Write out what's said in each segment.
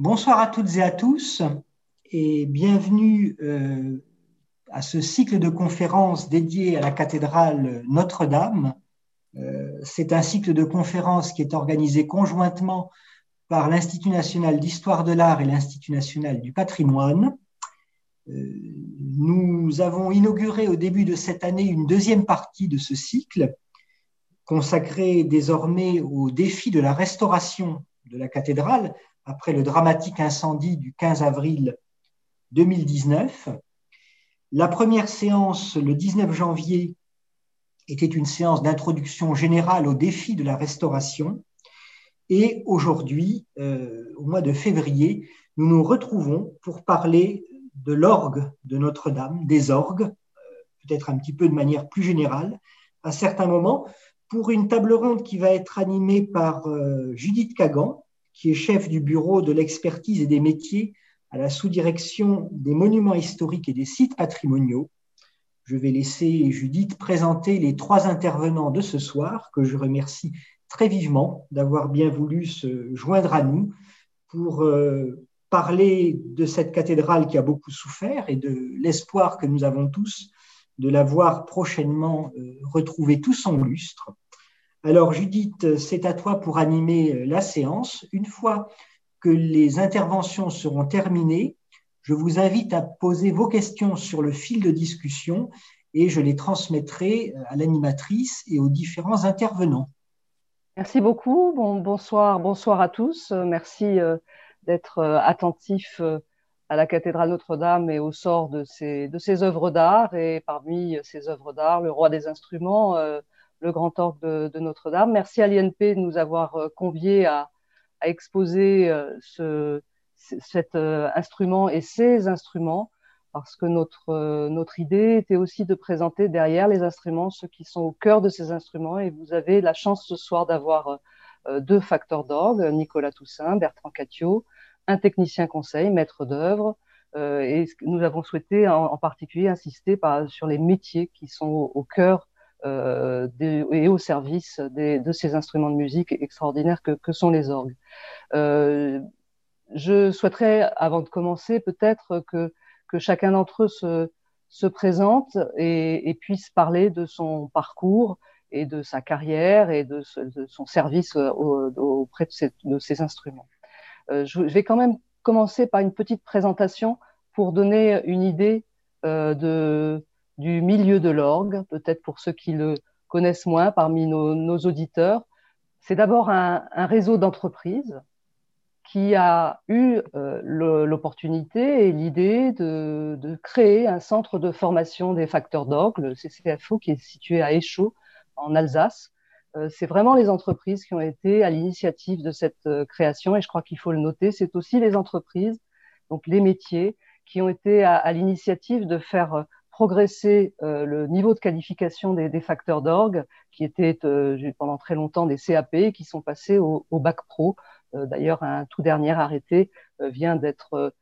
Bonsoir à toutes et à tous et bienvenue euh, à ce cycle de conférences dédié à la cathédrale Notre-Dame. Euh, c'est un cycle de conférences qui est organisé conjointement par l'Institut national d'histoire de l'art et l'Institut national du patrimoine. Euh, nous avons inauguré au début de cette année une deuxième partie de ce cycle consacrée désormais au défi de la restauration de la cathédrale après le dramatique incendie du 15 avril 2019. La première séance, le 19 janvier, était une séance d'introduction générale au défi de la restauration. Et aujourd'hui, euh, au mois de février, nous nous retrouvons pour parler de l'orgue de Notre-Dame, des orgues, euh, peut-être un petit peu de manière plus générale, à certains moments, pour une table ronde qui va être animée par euh, Judith Kagan, qui est chef du bureau de l'expertise et des métiers à la sous-direction des monuments historiques et des sites patrimoniaux. Je vais laisser Judith présenter les trois intervenants de ce soir, que je remercie très vivement d'avoir bien voulu se joindre à nous pour euh, parler de cette cathédrale qui a beaucoup souffert et de l'espoir que nous avons tous de la voir prochainement euh, retrouver tout son lustre. Alors Judith, c'est à toi pour animer euh, la séance. Une fois que les interventions seront terminées, je vous invite à poser vos questions sur le fil de discussion et je les transmettrai euh, à l'animatrice et aux différents intervenants. Merci beaucoup. bonsoir, bonsoir à tous. Merci euh, d'être attentifs à la cathédrale Notre-Dame et au sort de ces, de ces œuvres d'art. Et parmi ces œuvres d'art, le roi des instruments, le grand orgue de, Notre-Dame. Merci à l'INP de nous avoir euh, conviés à, exposer euh, ce, cet euh, instrument et ces instruments, parce que notre, notre idée était aussi de présenter derrière les instruments ceux qui sont au cœur de ces instruments. Et vous avez la chance ce soir d'avoir deux facteurs d'orgue, Nicolas Toussaint, Bertrand Catio, un technicien conseil, maître d'œuvre. et nous avons souhaité en, particulier insister sur les métiers qui sont au cœur euh, et au service de ces instruments de musique extraordinaires que, sont les orgues. Euh, je souhaiterais, avant de commencer, peut-être que, chacun d'entre eux se, se présente et, puisse parler de son parcours et de sa carrière et de, son service auprès de ces, instruments. Euh, je, vais quand même commencer par une petite présentation pour donner une idée de, du milieu de l'orgue, peut-être pour ceux qui le connaissent moins parmi nos, auditeurs. C'est d'abord un, réseau d'entreprises qui a eu euh, l'opportunité et l'idée de, créer un centre de formation des facteurs d'orgue, le CCFO, qui est situé à Échaud, en Alsace. Euh, c'est vraiment les entreprises qui ont été à l'initiative de cette euh, création, et je crois qu'il faut le noter. C'est aussi les entreprises, donc les métiers, qui ont été à l'initiative de faire progresser euh, le niveau de qualification des, facteurs d'orgue, qui étaient euh, pendant très longtemps des CAP, qui sont passés au, bac pro. Euh, d'ailleurs, un tout dernier arrêté vient d'être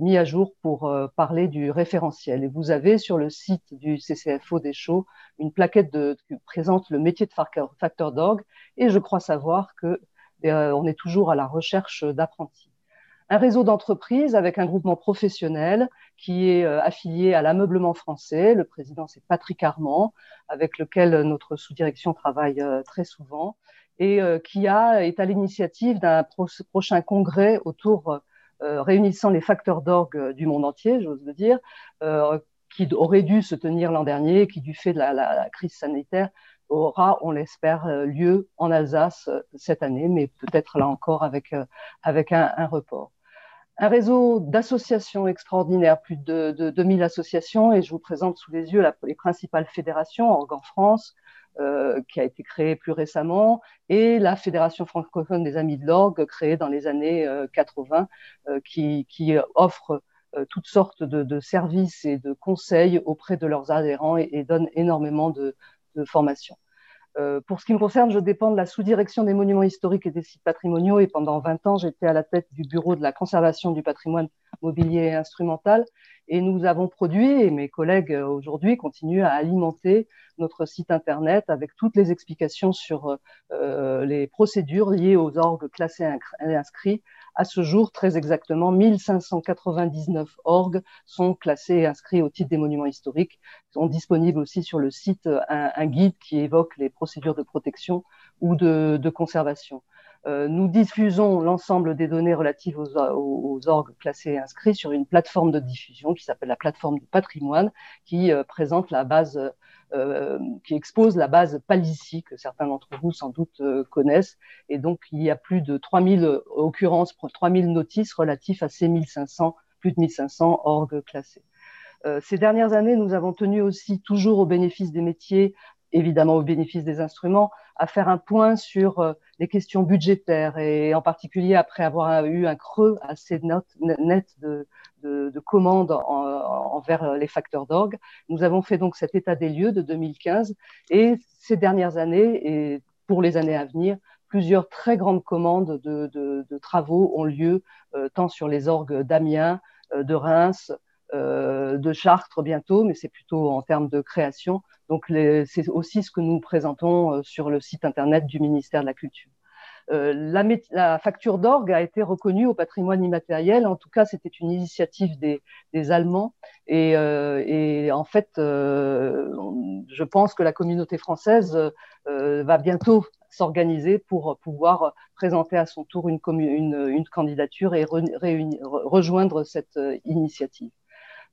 mis à jour pour parler du référentiel. Et vous avez sur le site du CCFO des Chaux une plaquette de, qui présente le métier de facteur d'orgue, et je crois savoir que on est toujours à la recherche d'apprentis un réseau d'entreprises avec un groupement professionnel qui est euh, affilié à l'ameublement français. Le président, c'est Patrick Armand, avec lequel notre sous-direction travaille euh, très souvent et euh, qui a, est à l'initiative d'un prochain congrès autour réunissant les facteurs d'orgue du monde entier, j'ose le dire, qui aurait dû se tenir l'an dernier, qui du fait de la, crise sanitaire aura, on l'espère, lieu en Alsace cette année, mais peut-être là encore avec, avec un, report. Un réseau d'associations extraordinaires, plus de, de, 2000 associations, et je vous présente sous les yeux les principales fédérations, Organ France, euh, qui a été créée plus récemment, et la Fédération francophone des Amis de l'Orgue, créée dans les années 80, euh, euh, qui, qui, offre toutes sortes de, services et de conseils auprès de leurs adhérents et donne énormément de, de formations. Euh, pour ce qui me concerne, je dépends de la sous-direction des monuments historiques et des sites patrimoniaux et pendant 20 ans, j'étais à la tête du bureau de la conservation du patrimoine mobilier et instrumental. Et nous avons produit, et mes collègues euh, aujourd'hui continuent à alimenter notre site Internet avec toutes les explications sur euh, les procédures liées aux orgues classés et inscrits à ce jour, très exactement, 1599 orgues sont classés et inscrits au titre des monuments historiques. Ils sont disponibles aussi sur le site un, guide qui évoque les procédures de protection ou de, conservation. Euh, nous diffusons l'ensemble des données relatives aux, orgues classés et inscrits sur une plateforme de diffusion qui s'appelle la plateforme du patrimoine, qui euh, présente la base euh, qui expose la base Palissy, que certains d'entre vous sans doute euh, connaissent. Et donc, il y a plus de 3000 occurrences, 3000 notices relatifs à ces 1500, plus de 1500 orgues classés. Euh, ces dernières années, nous avons tenu aussi, toujours au bénéfice des métiers, évidemment au bénéfice des instruments, à faire un point sur les questions budgétaires et en particulier après avoir eu un creux assez net de, de, commandes envers les facteurs d'orgue. Nous avons fait donc cet état des lieux de 2015 et ces dernières années et pour les années à venir, plusieurs très grandes commandes de, travaux ont lieu euh, tant sur les orgues d'Amiens, euh, de Reims, euh, de Chartres bientôt, mais c'est plutôt en termes de création. Donc c'est aussi ce que nous présentons sur le site internet du ministère de la Culture. Euh, la, facture d'orgue a été reconnue au patrimoine immatériel. En tout cas, c'était une initiative des, Allemands. Et, euh, en fait, euh, je pense que la communauté française va bientôt s'organiser pour pouvoir présenter à son tour une candidature et rejoindre cette initiative.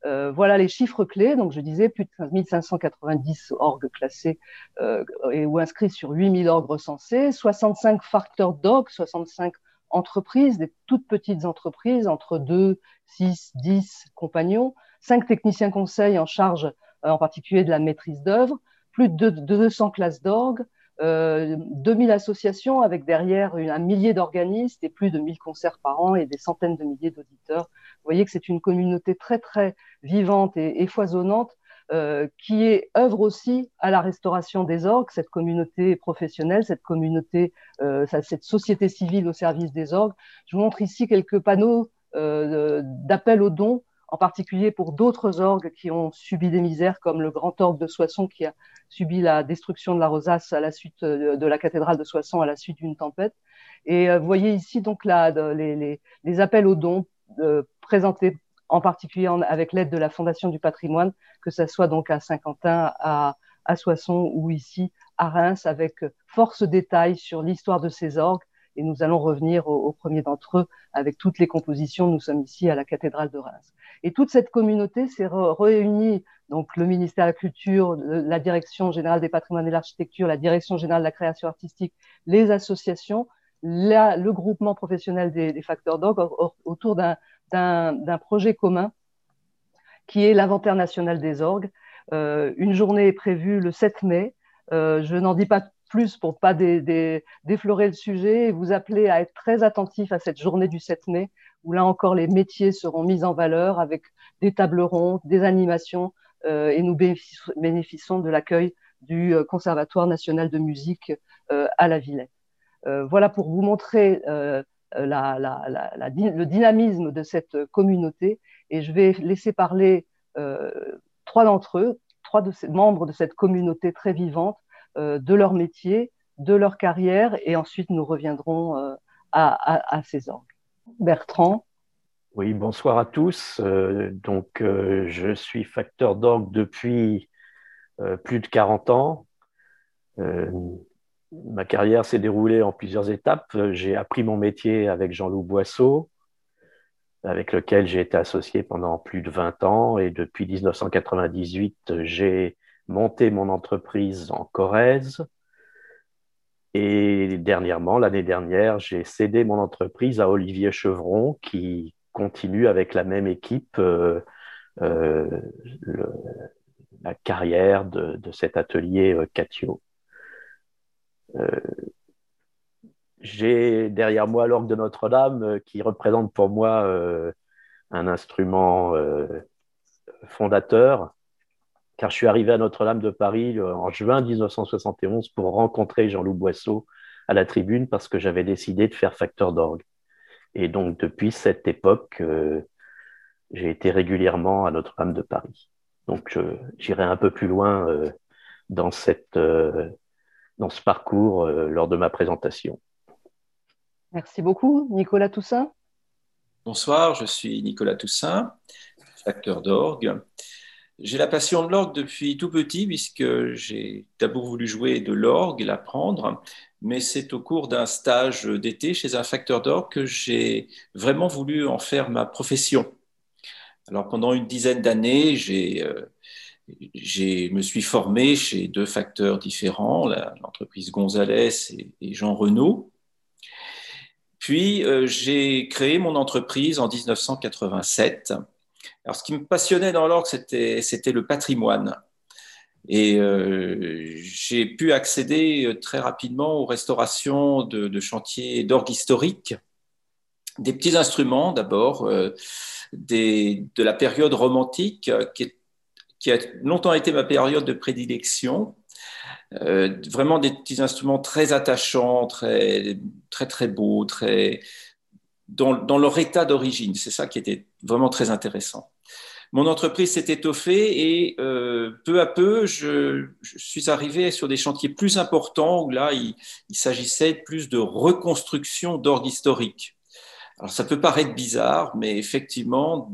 Euh, voilà les chiffres clés. Donc, je disais plus de 1590 orgues classés euh, et ou inscrits sur 8000 orgues recensés, 65 facteurs d'orgues, 65 entreprises, des toutes petites entreprises entre 2, 6, 10 compagnons, 5 techniciens conseils en charge euh, en particulier de la maîtrise d'œuvre, plus de 200 classes d'orgues, euh, 2000 associations avec derrière un millier d'organistes et plus de 1000 concerts par an et des centaines de milliers d'auditeurs. Vous voyez que c'est une communauté très très vivante et, foisonnante euh, qui est œuvre aussi à la restauration des orgues, cette communauté professionnelle, cette communauté, euh, cette société civile au service des orgues. Je vous montre ici quelques panneaux euh, d'appel aux dons en particulier pour d'autres orgues qui ont subi des misères, comme le grand orgue de Soissons qui a subi la destruction de la rosace à la suite de la cathédrale de Soissons à la suite d'une tempête. Et euh, vous voyez ici donc là les, appels aux dons présentés en particulier avec l'aide de la Fondation du patrimoine, que ce soit donc à Saint-Quentin, à, Soissons ou ici à Reims, avec force détails sur l'histoire de ces orgues. Et nous allons revenir au, au premier d'entre eux avec toutes les compositions. Nous sommes ici à la cathédrale de Reims. Et toute cette communauté s'est réunie, donc le ministère de la Culture, la Direction générale des patrimoines et de l'architecture, la Direction générale de la création artistique, les associations, le groupement professionnel des, facteurs d'orgue autour d'un projet commun qui est l'inventaire national des orgues. Euh, une journée est prévue le 7 mai. Euh, je n'en dis pas plus pour pas déflorer le sujet et vous appeler à être très attentif à cette journée du 7 mai où là encore les métiers seront mis en valeur avec des tables rondes, des animations, euh, et nous bénéficions de l'accueil du euh, Conservatoire national de musique euh, à la Villette. Voilà pour vous montrer le dynamisme de cette communauté, et je vais laisser parler trois d'entre eux, trois de ces membres de cette communauté très vivante, de leur métier, de leur carrière, et ensuite nous reviendrons à, ces orgues. Bertrand. Oui, bonsoir à tous. Euh, donc, euh, je suis facteur d'orgue depuis euh, plus de 40 ans. Ma carrière s'est déroulée en plusieurs étapes. J'ai appris mon métier avec Jean-Loup Boisseau, avec lequel j'ai été associé pendant plus de 20 ans. Et depuis 1998, j'ai monté mon entreprise en Corrèze. Et dernièrement, l'année dernière, j'ai cédé mon entreprise à Olivier Chevron qui continue avec la même équipe euh, euh, la carrière de, cet atelier euh, Catio. J'ai derrière moi l'orgue de Notre-Dame qui représente pour moi un instrument fondateur car je suis arrivé à Notre-Dame de Paris euh, en juin 1971 pour rencontrer Jean-Loup Boisseau à la tribune parce que j'avais décidé de faire facteur d'orgue. Et donc, depuis cette époque, euh, j'ai été régulièrement à Notre-Dame de Paris. Donc, j'irai un peu plus loin euh, dans, cette, dans ce parcours lors de ma présentation. Merci beaucoup. Nicolas Toussaint Bonsoir, je suis Nicolas Toussaint, facteur d'orgue. J'ai la passion de l'orgue depuis tout petit, puisque j'ai d'abord voulu jouer de l'orgue, l'apprendre, mais c'est au cours d'un stage d'été chez un facteur d'orgue que j'ai vraiment voulu en faire ma profession. Alors pendant une dizaine d'années, j'ai euh, je me suis formé chez deux facteurs différents, l'entreprise Gonzalez et, Jean Renault. Puis euh, j'ai créé mon entreprise en 1987. Alors ce qui me passionnait dans l'orgue, c'était le patrimoine. Et euh, j'ai pu accéder euh, très rapidement aux restaurations de, chantiers d'orgue historique, des petits instruments d'abord, de la période romantique qui est qui a longtemps été ma période de prédilection. Euh, vraiment des petits instruments très attachants, très très très beaux, très dans, leur état d'origine. C'est ça qui était vraiment très intéressant. Mon entreprise s'est étoffée et euh, peu à peu, je, suis arrivé sur des chantiers plus importants où là, il, il s'agissait plus de reconstruction d'orgue historique. Alors ça peut paraître bizarre, mais effectivement,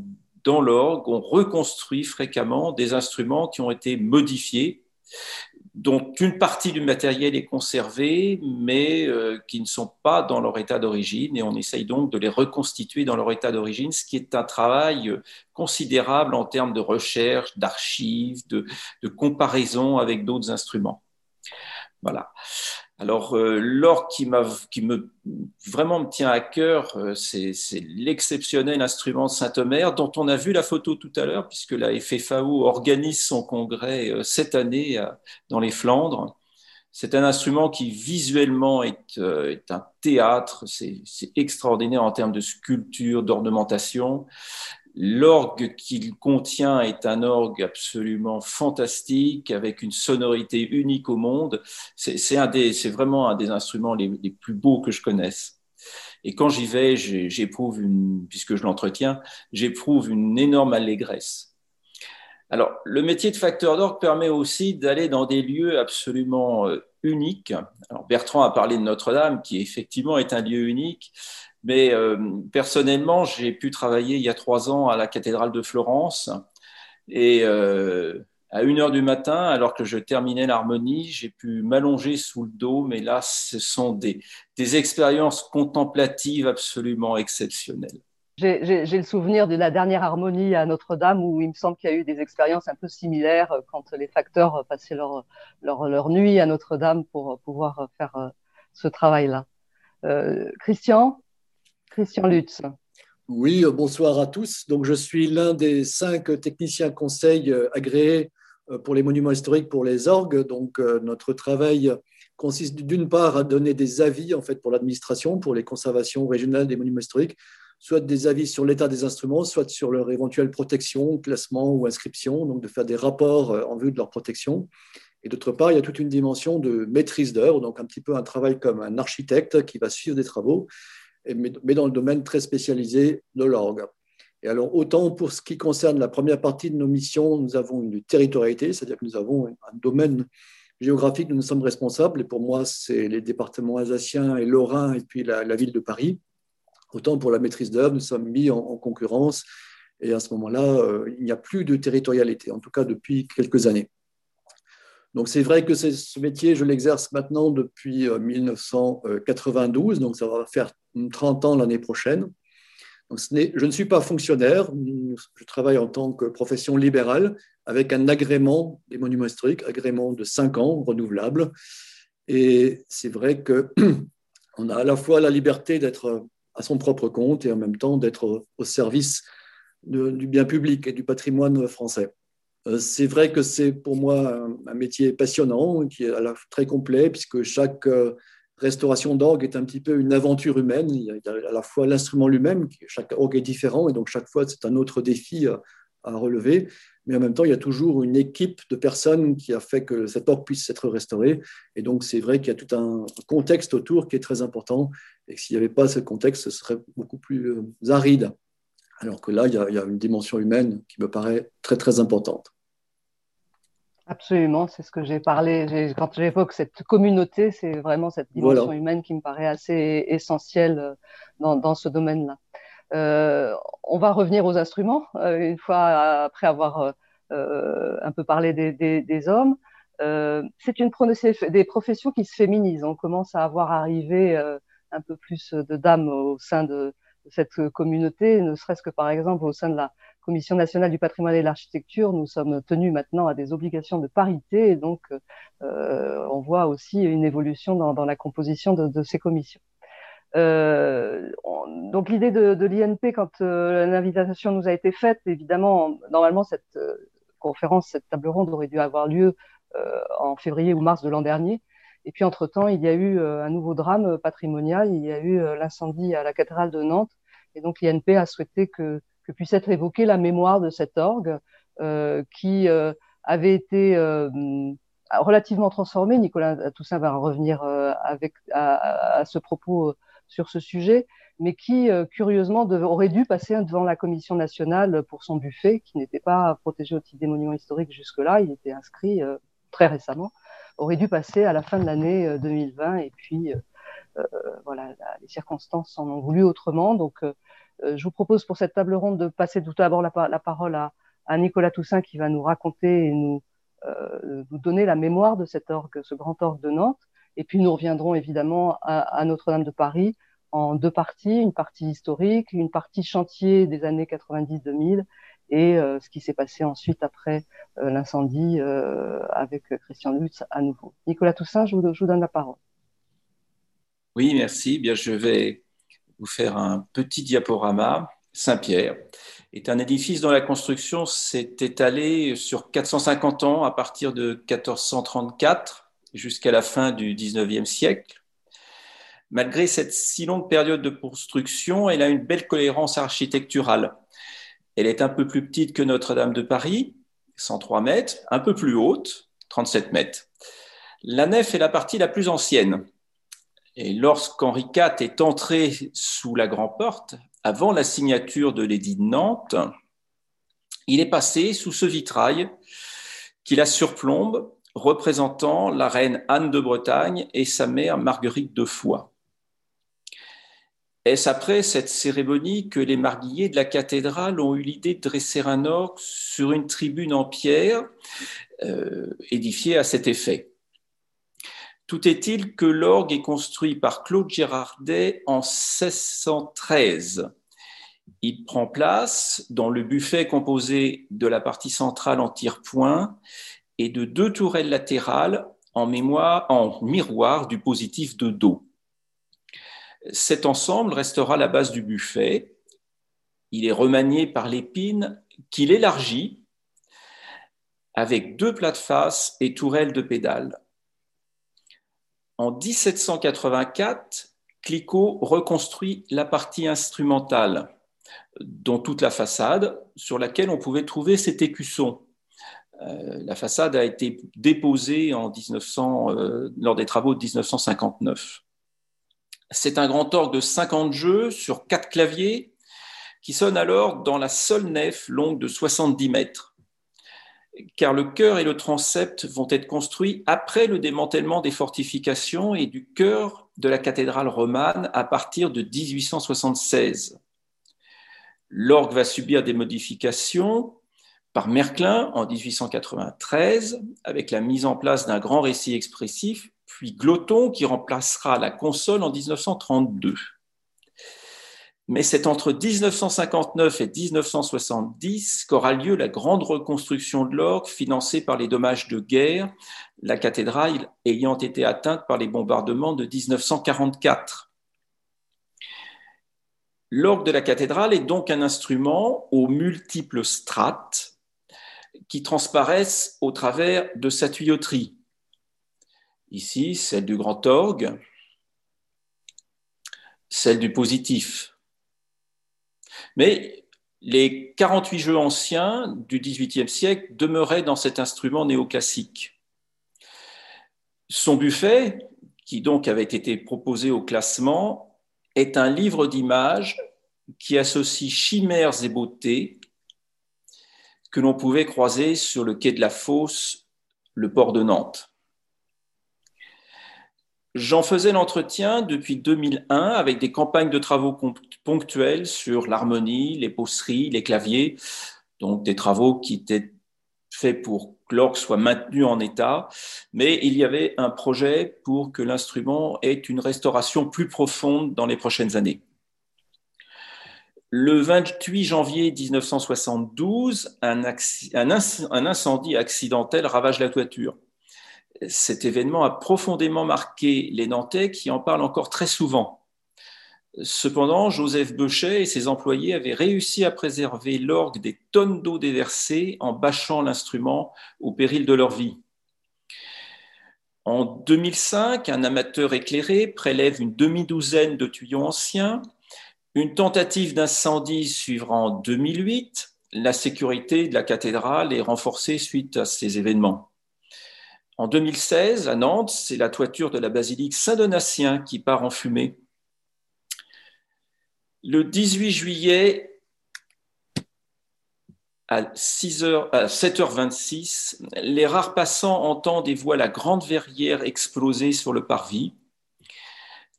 dans l'orgue, on reconstruit fréquemment des instruments qui ont été modifiés, dont une partie du matériel est conservée, mais euh, qui ne sont pas dans leur état d'origine, et on essaye donc de les reconstituer dans leur état d'origine, ce qui est un travail considérable en termes de recherche, d'archives, de, de comparaison avec d'autres instruments. Voilà. Alors, euh, l'or qui, qui me vraiment me tient à cœur, euh, c'est l'exceptionnel instrument Saint-Omer dont on a vu la photo tout à l'heure, puisque la FFAO organise son congrès euh, cette année dans les Flandres. C'est un instrument qui visuellement est, est un théâtre, c'est extraordinaire en termes de sculpture, d'ornementation. L'orgue qu'il contient est un orgue absolument fantastique, avec une sonorité unique au monde. C'est vraiment un des instruments les, plus beaux que je connaisse. Et quand j'y vais, j'éprouve une, puisque je l'entretiens, j'éprouve une énorme allégresse. Alors, le métier de facteur d'orgue permet aussi d'aller dans des lieux absolument euh, uniques. Alors, Bertrand a parlé de Notre-Dame, qui effectivement est un lieu unique, mais euh, personnellement, j'ai pu travailler il y a trois ans à la cathédrale de Florence. Et euh, à une heure du matin, alors que je terminais l'harmonie, j'ai pu m'allonger sous le dôme. Et là, ce sont des, expériences contemplatives absolument exceptionnelles. J'ai le souvenir de la dernière harmonie à Notre-Dame où il me semble qu'il y a eu des expériences un peu similaires quand les facteurs passaient leur, leur, leur nuit à Notre-Dame pour pouvoir faire euh, ce travail-là. Euh, Christian? Christian Lutz. Oui, euh, bonsoir à tous. Donc, je suis l'un des cinq techniciens conseils euh, agréés euh, pour les monuments historiques pour les orgues. Donc, notre travail consiste d'une part à donner des avis en fait pour l'administration, pour les conservations régionales des monuments historiques, soit des avis sur l'état des instruments, soit sur leur éventuelle protection, classement ou inscription, donc de faire des rapports en vue de leur protection. Et d'autre part, il y a toute une dimension de maîtrise d'œuvre, donc un petit peu un travail comme un architecte qui va suivre des travaux mais dans le domaine très spécialisé de l'orgue. Et alors, autant pour ce qui concerne la première partie de nos missions, nous avons une territorialité, c'est-à-dire que nous avons un domaine géographique dont nous sommes responsables. Et pour moi, c'est les départements alsaciens et lorrains et puis la, ville de Paris. Autant pour la maîtrise d'œuvre, nous sommes mis en, concurrence. Et à ce moment-là, euh, il n'y a plus de territorialité, en tout cas depuis quelques années. Donc c'est vrai que ce métier, je l'exerce maintenant depuis 1992, euh, donc ça va faire 30 ans l'année prochaine. Je ne suis pas fonctionnaire, je travaille en tant que profession libérale avec un agrément des monuments historiques, agrément de 5 ans renouvelable. Et c'est vrai qu'on a à la fois la liberté d'être à son propre compte et en même temps d'être au service du bien public et du patrimoine français. Euh, c'est vrai que c'est pour moi un, métier passionnant, qui est à la, très complet, puisque chaque euh, restauration d'orgue est un petit peu une aventure humaine. Il y a à la fois l'instrument lui-même, chaque orgue est différent, et donc chaque fois c'est un autre défi à, relever. Mais en même temps, il y a toujours une équipe de personnes qui a fait que cet orgue puisse être restauré. Et donc c'est vrai qu'il y a tout un contexte autour qui est très important, et s'il n'y avait pas ce contexte, ce serait beaucoup plus euh, aride. Alors que là, il y a une dimension humaine qui me paraît très très importante. Absolument, c'est ce que j'ai parlé. Quand j'évoque cette communauté, c'est vraiment cette dimension humaine qui me paraît assez essentielle euh, dans, dans ce domaine-là. on va revenir aux instruments, une fois après avoir un peu parlé des, hommes. c'est une des professions qui se féminisent. On commence à avoir arrivé un peu plus de dames au sein de, cette communauté, ne serait-ce que par exemple au sein de la Commission nationale du patrimoine et de l'architecture, nous sommes tenus maintenant à des obligations de parité et donc euh, on voit aussi une évolution dans, la composition de, ces commissions. Euh, donc l'idée de, l'INP, quand euh, l'invitation nous a été faite, évidemment, normalement cette conférence, cette table ronde aurait dû avoir lieu en février ou mars de l'an dernier. Et puis, entre-temps, il y a eu un nouveau drame patrimonial. Il y a eu l'incendie à la cathédrale de Nantes. Et donc, l'INP a souhaité que que puisse être évoquée la mémoire de cet orgue euh, qui euh, avait été euh, relativement transformé. Nicolas Toussaint va revenir avec, à, ce propos sur ce sujet, mais qui, curieusement, aurait dû passer devant la Commission nationale pour son buffet, qui n'était pas protégé au titre des monuments historiques jusque-là, il était inscrit très récemment, aurait dû passer à la fin de l'année 2020, et puis voilà, les circonstances en ont voulu autrement. Donc, euh, je vous propose pour cette table ronde de passer tout d'abord la, parole à, Nicolas Toussaint qui va nous raconter et nous, euh, nous donner la mémoire de cet orgue, ce grand orgue de Nantes. Et puis nous reviendrons évidemment à, Notre-Dame de Paris en deux parties, une partie historique, une partie chantier des années 90-2000 et euh, ce qui s'est passé ensuite après l'incendie avec Christian Lutz à nouveau. Nicolas Toussaint, je vous, je vous donne la parole. Oui, merci. Bien, je vais vous faire un petit diaporama. Saint-Pierre est un édifice dont la construction s'est étalée sur 450 ans à partir de 1434 jusqu'à la fin du 19e siècle. Malgré cette si longue période de construction, elle a une belle cohérence architecturale. Elle est un peu plus petite que Notre-Dame de Paris, 103 mètres, un peu plus haute, 37 mètres. La nef est la partie la plus ancienne, et lorsqu'Henri IV est entré sous la grande porte, avant la signature de l'édit de Nantes, il est passé sous ce vitrail qui la surplombe, représentant la reine Anne de Bretagne et sa mère Marguerite de Foix. Est-ce après cette cérémonie que les marguilliers de la cathédrale ont eu l'idée de dresser un orgue sur une tribune en pierre euh, édifiée à cet effet? Tout est-il que l'orgue est construit par Claude Girardet en 1613. Il prend place dans le buffet composé de la partie centrale en tire-point et de deux tourelles latérales en, mémoire, en miroir du positif de dos. Cet ensemble restera la base du buffet. Il est remanié par l'épine qu'il élargit avec deux plats de face et tourelles de pédale. En 1784, Clicquot reconstruit la partie instrumentale, dont toute la façade, sur laquelle on pouvait trouver cet écusson. Euh, la façade a été déposée en 1900, euh, lors des travaux de 1959. C'est un grand orgue de 50 jeux sur quatre claviers qui sonne alors dans la seule nef longue de 70 mètres car le chœur et le transept vont être construits après le démantèlement des fortifications et du chœur de la cathédrale romane à partir de 1876. L'orgue va subir des modifications par Merklin en 1893 avec la mise en place d'un grand récit expressif, puis Gloton qui remplacera la console en 1932 mais c'est entre 1959 et 1970 qu'aura lieu la grande reconstruction de l'orgue financée par les dommages de guerre, la cathédrale ayant été atteinte par les bombardements de 1944. L'orgue de la cathédrale est donc un instrument aux multiples strates qui transparaissent au travers de sa tuyauterie. Ici, celle du grand orgue, celle du positif, mais les 48 jeux anciens du XVIIIe siècle demeuraient dans cet instrument néoclassique. Son buffet, qui donc avait été proposé au classement, est un livre d'images qui associe chimères et beautés que l'on pouvait croiser sur le quai de la Fosse, le port de Nantes. J'en faisais l'entretien depuis 2001 avec des campagnes de travaux ponctuels sur l'harmonie, les bosseries, les claviers, donc des travaux qui étaient faits pour que l'orgue soit maintenu en état, mais il y avait un projet pour que l'instrument ait une restauration plus profonde dans les prochaines années. Le 28 janvier 1972, un, un, incendie accidentel ravage la toiture. Cet événement a profondément marqué les Nantais qui en parlent encore très souvent. Cependant, Joseph Beuchet et ses employés avaient réussi à préserver l'orgue des tonnes d'eau déversées en bâchant l'instrument au péril de leur vie. En 2005, un amateur éclairé prélève une demi-douzaine de tuyaux anciens une tentative d'incendie suivra en 2008. La sécurité de la cathédrale est renforcée suite à ces événements. En 2016, à Nantes, c'est la toiture de la basilique Saint-Donatien qui part en fumée. Le 18 juillet, à, 7h26, les rares passants entendent et voient la grande verrière exploser sur le parvis.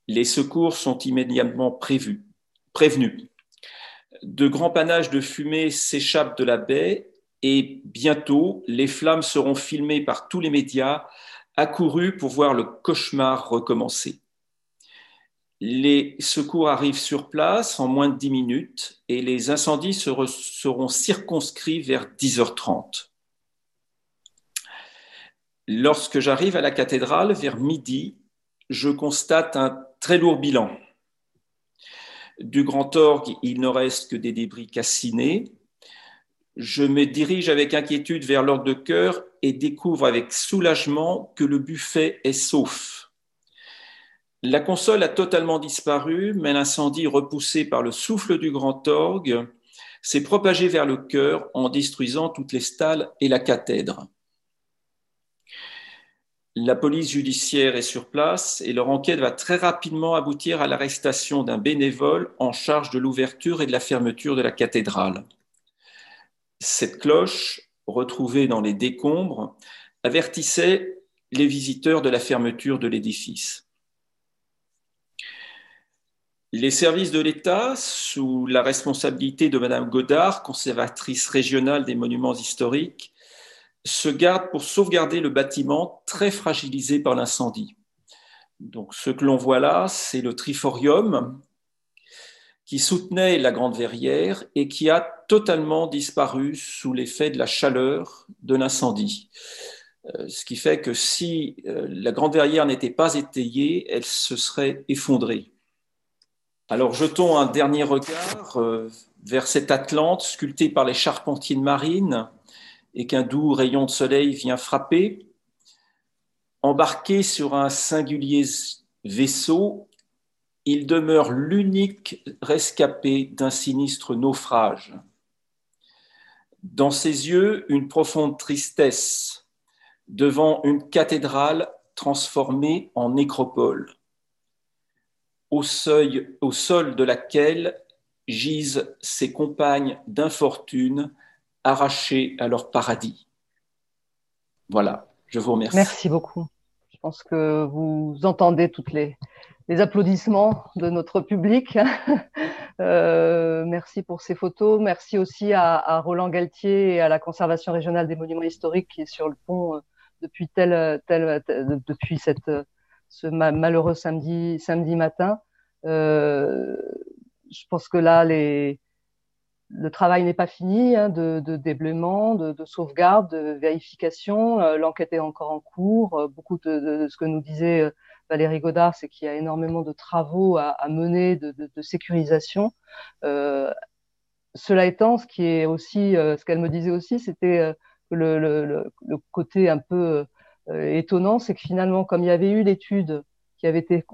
Les secours sont immédiatement prévus prévenu. De grands panaches de fumée s'échappent de la baie et bientôt les flammes seront filmées par tous les médias accourus pour voir le cauchemar recommencer. Les secours arrivent sur place en moins de 10 minutes et les incendies seront circonscrits vers 10h30. Lorsque j'arrive à la cathédrale vers midi, je constate un très lourd bilan. Du grand orgue, il ne reste que des débris cassinés. Je me dirige avec inquiétude vers l'ordre de cœur et découvre avec soulagement que le buffet est sauf. La console a totalement disparu, mais l'incendie repoussé par le souffle du grand orgue s'est propagé vers le cœur en détruisant toutes les stalles et la cathèdre. La police judiciaire est sur place et leur enquête va très rapidement aboutir à l'arrestation d'un bénévole en charge de l'ouverture et de la fermeture de la cathédrale. Cette cloche, retrouvée dans les décombres, avertissait les visiteurs de la fermeture de l'édifice. Les services de l'État, sous la responsabilité de Madame Godard, conservatrice régionale des monuments historiques, se garde pour sauvegarder le bâtiment très fragilisé par l'incendie. Donc, ce que l'on voit là, c'est le triforium qui soutenait la Grande Verrière et qui a totalement disparu sous l'effet de la chaleur de l'incendie. Euh, ce qui fait que si euh, la Grande Verrière n'était pas étayée, elle se serait effondrée. Alors jetons un dernier regard euh, vers cette Atlante sculptée par les charpentiers de marine et qu'un doux rayon de soleil vient frapper, embarqué sur un singulier vaisseau, il demeure l'unique rescapé d'un sinistre naufrage. Dans ses yeux, une profonde tristesse devant une cathédrale transformée en nécropole, au, seuil, au sol de laquelle gisent ses compagnes d'infortune arrachés à leur paradis. Voilà, je vous remercie. Merci beaucoup. Je pense que vous entendez toutes les, applaudissements de notre public. Euh, merci pour ces photos. Merci aussi à, Roland Galtier et à la Conservation régionale des monuments historiques qui est sur le pont euh, depuis tel, depuis cette, ce malheureux samedi, samedi matin. Euh, je pense que là, les, le travail n'est pas fini hein, de, de, déblaiement, de, de, sauvegarde, de vérification. Euh, l'enquête est encore en cours. Euh, beaucoup de, ce que nous disait euh, Valérie Godard, c'est qu'il y a énormément de travaux à, à mener, de, sécurisation. Cela étant, ce qui est aussi, ce qu'elle me disait aussi, c'était le, le, le, côté un peu étonnant, c'est que finalement, comme il y avait eu l'étude qui avait été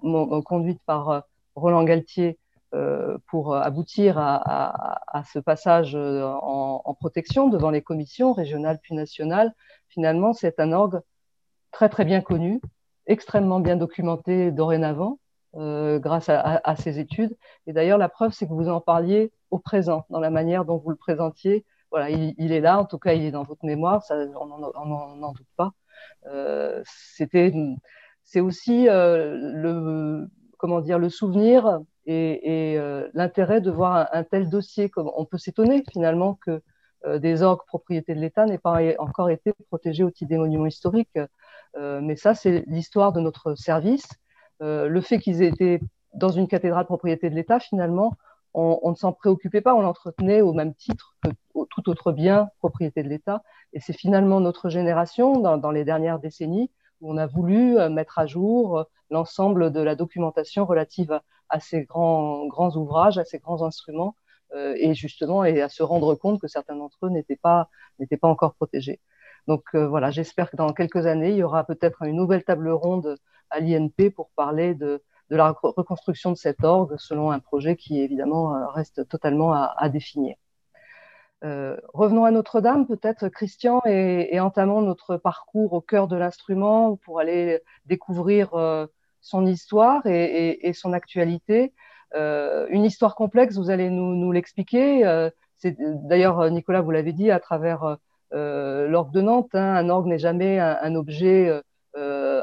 conduite par Roland Galtier euh, pour aboutir à, ce passage euh, en, protection devant les commissions régionales puis nationales, finalement, c'est un orgue très très bien connu, extrêmement bien documenté dorénavant euh, grâce à, ces études. Et d'ailleurs, la preuve, c'est que vous en parliez au présent, dans la manière dont vous le présentiez. Voilà, il, est là, en tout cas, il est dans votre mémoire, ça, on n'en doute pas. C'était, c'est aussi le, comment dire, le souvenir et, l'intérêt de voir un, tel dossier. On peut s'étonner finalement que des orgues propriété de l'État n'aient pas encore été protégés au titre des monuments historiques. mais ça, c'est l'histoire de notre service. le fait qu'ils aient été dans une cathédrale propriété de l'État, finalement, on, ne s'en préoccupait pas, on l'entretenait au même titre que tout autre bien propriété de l'État. Et c'est finalement notre génération, dans, les dernières décennies, où on a voulu euh, mettre à jour euh, l'ensemble de la documentation relative à, ces grands, grands ouvrages, à ces grands instruments, euh, et justement et à se rendre compte que certains d'entre eux n'étaient pas, n'étaient pas encore protégés. Donc voilà, j'espère que dans quelques années, il y aura peut-être une nouvelle table ronde à l'INP pour parler de, de la reconstruction de cet orgue selon un projet qui évidemment euh, reste totalement à, définir. Euh, revenons à Notre-Dame, peut-être Christian, et, entamons notre parcours au cœur de l'instrument pour aller découvrir euh, son histoire et, son actualité. une histoire complexe, vous allez nous, l'expliquer. D'ailleurs, Nicolas, vous l'avez dit, à travers l'orgue de Nantes, hein, un orgue n'est jamais un, objet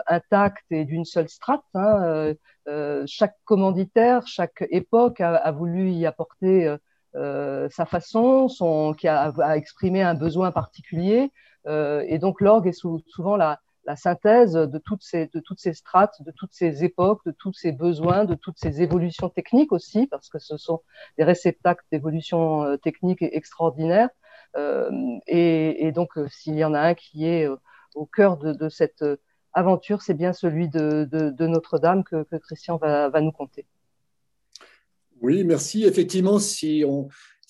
intact et d'une seule strate. Hein, euh, chaque commanditaire, chaque époque a, voulu y apporter euh, euh, sa façon, son, qui a, exprimé un besoin particulier. et donc l'orgue est souvent la, synthèse de toutes, ces, de toutes ces strates, de toutes ces époques, de tous ces besoins, de toutes ces évolutions techniques aussi, parce que ce sont des réceptacles d'évolution technique extraordinaires. et, donc, s'il y en a un qui est au cœur de cette aventure, c'est bien celui de, Notre-Dame que, Christian va, nous conter. Oui, merci. Effectivement, si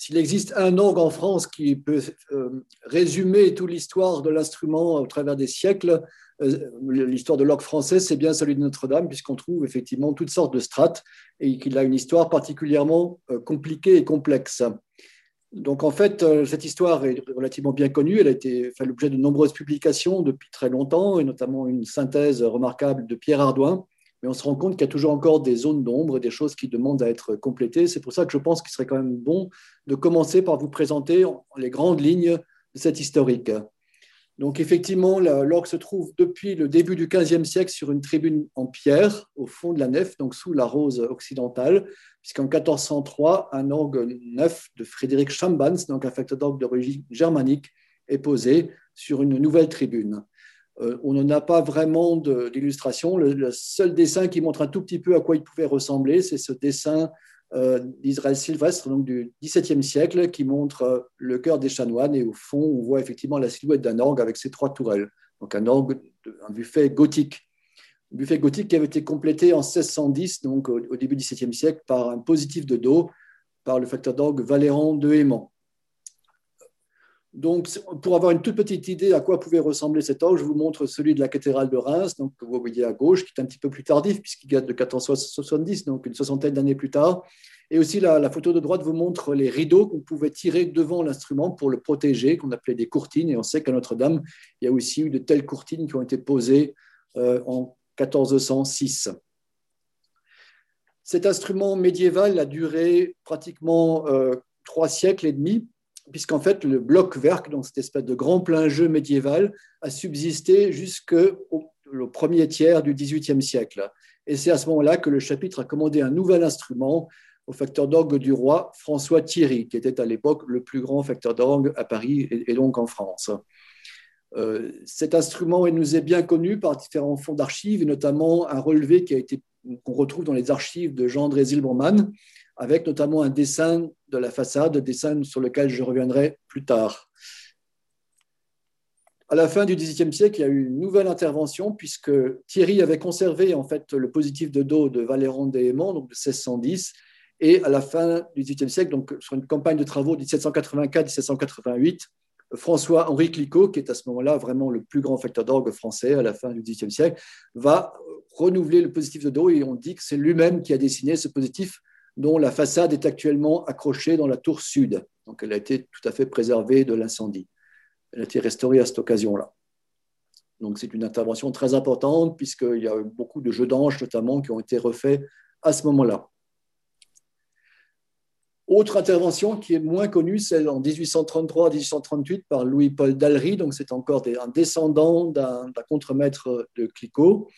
s'il existe un orgue en France qui peut euh, résumer toute l'histoire de l'instrument au travers des siècles, euh, l'histoire de l'orgue français, c'est bien celui de Notre-Dame, puisqu'on trouve effectivement toutes sortes de strates et qu'il a une histoire particulièrement euh, compliquée et complexe. Donc en fait, euh, cette histoire est relativement bien connue. Elle a été fait l'objet de nombreuses publications depuis très longtemps, et notamment une synthèse remarquable de Pierre Ardouin. Mais on se rend compte qu'il y a toujours encore des zones d'ombre, des choses qui demandent à être complétées. C'est pour ça que je pense qu'il serait quand même bon de commencer par vous présenter les grandes lignes de cette historique. Donc effectivement, l'orgue se trouve depuis le début du XVe siècle sur une tribune en pierre au fond de la nef, donc sous la rose occidentale, puisqu'en 1403, un orgue neuf de Frédéric Chambans, donc un facteur d'orgue d'origine germanique, est posé sur une nouvelle tribune. Euh, on n'en a pas vraiment d'illustration. Le, seul dessin qui montre un tout petit peu à quoi il pouvait ressembler, c'est ce dessin d'Israël Sylvestre, donc du XVIIe siècle, qui montre euh, le cœur des chanoines. Et au fond, on voit effectivement la silhouette d'un orgue avec ses trois tourelles. Donc un orgue, un buffet gothique. Un buffet gothique qui avait été complété en 1610, donc au, début du XVIIe siècle, par un positif de dos, par le facteur d'orgue Valéran de Héman. Donc, pour avoir une toute petite idée à quoi pouvait ressembler cet orgue, je vous montre celui de la cathédrale de Reims, donc, que vous voyez à gauche, qui est un petit peu plus tardif, puisqu'il date de 1470, donc une soixantaine d'années plus tard. Et aussi, la, photo de droite vous montre les rideaux qu'on pouvait tirer devant l'instrument pour le protéger, qu'on appelait des courtines. Et on sait qu'à Notre-Dame, il y a aussi eu de telles courtines qui ont été posées euh, en 1406. Cet instrument médiéval a duré pratiquement euh, trois siècles et demi puisqu'en fait, le bloc-verc, donc cette espèce de grand plein jeu médiéval, a subsisté jusqu'au premier tiers du XVIIIe siècle. Et c'est à ce moment-là que le chapitre a commandé un nouvel instrument au facteur d'orgue du roi François Thierry, qui était à l'époque le plus grand facteur d'orgue à Paris et donc en France. Euh, cet instrument nous est bien connu par différents fonds d'archives, et notamment un relevé qui a qu'on retrouve dans les archives de Jean-André Zilberman, avec notamment un dessin de la façade, dessin sur lequel je reviendrai plus tard. À la fin du XVIIIe siècle, il y a eu une nouvelle intervention puisque Thierry avait conservé en fait le positif de dos de Valéran Déhément, donc de 1610, et à la fin du XVIIIe siècle, donc sur une campagne de travaux de 1784-1788, François-Henri Clicquot, qui est à ce moment-là vraiment le plus grand facteur d'orgue français à la fin du XVIIIe siècle, va renouveler le positif de dos et on dit que c'est lui-même qui a dessiné ce positif dont la façade est actuellement accrochée dans la tour sud. Donc elle a été tout à fait préservée de l'incendie. Elle a été restaurée à cette occasion-là. Donc c'est une intervention très importante puisqu'il y a eu beaucoup de jeux d'anges notamment qui ont été refaits à ce moment-là. Autre intervention qui est moins connue, celle en 1833-1838 par Louis-Paul Dallery, donc c'est encore un descendant d'un contremaître de Clicquot,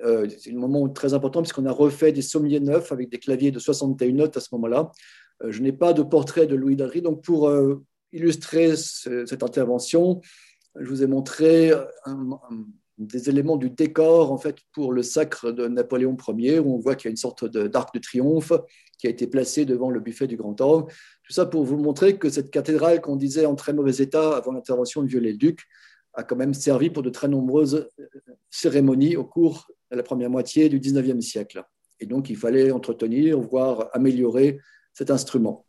c'est un moment très important puisqu'on a refait des sommiers neufs avec des claviers de 61 notes à ce moment-là. je n'ai pas de portrait de Louis Dary, donc pour illustrer cette intervention, je vous ai montré des éléments du décor en fait pour le sacre de Napoléon Ier, où on voit qu'il y a une sorte d'arc de, triomphe qui a été placé devant le buffet du Grand Orgue. Tout ça pour vous montrer que cette cathédrale qu'on disait en très mauvais état avant l'intervention de Viollet-le-Duc a quand même servi pour de très nombreuses cérémonies au cours de la première moitié du XIXe siècle. Et donc il fallait entretenir, voire améliorer cet instrument.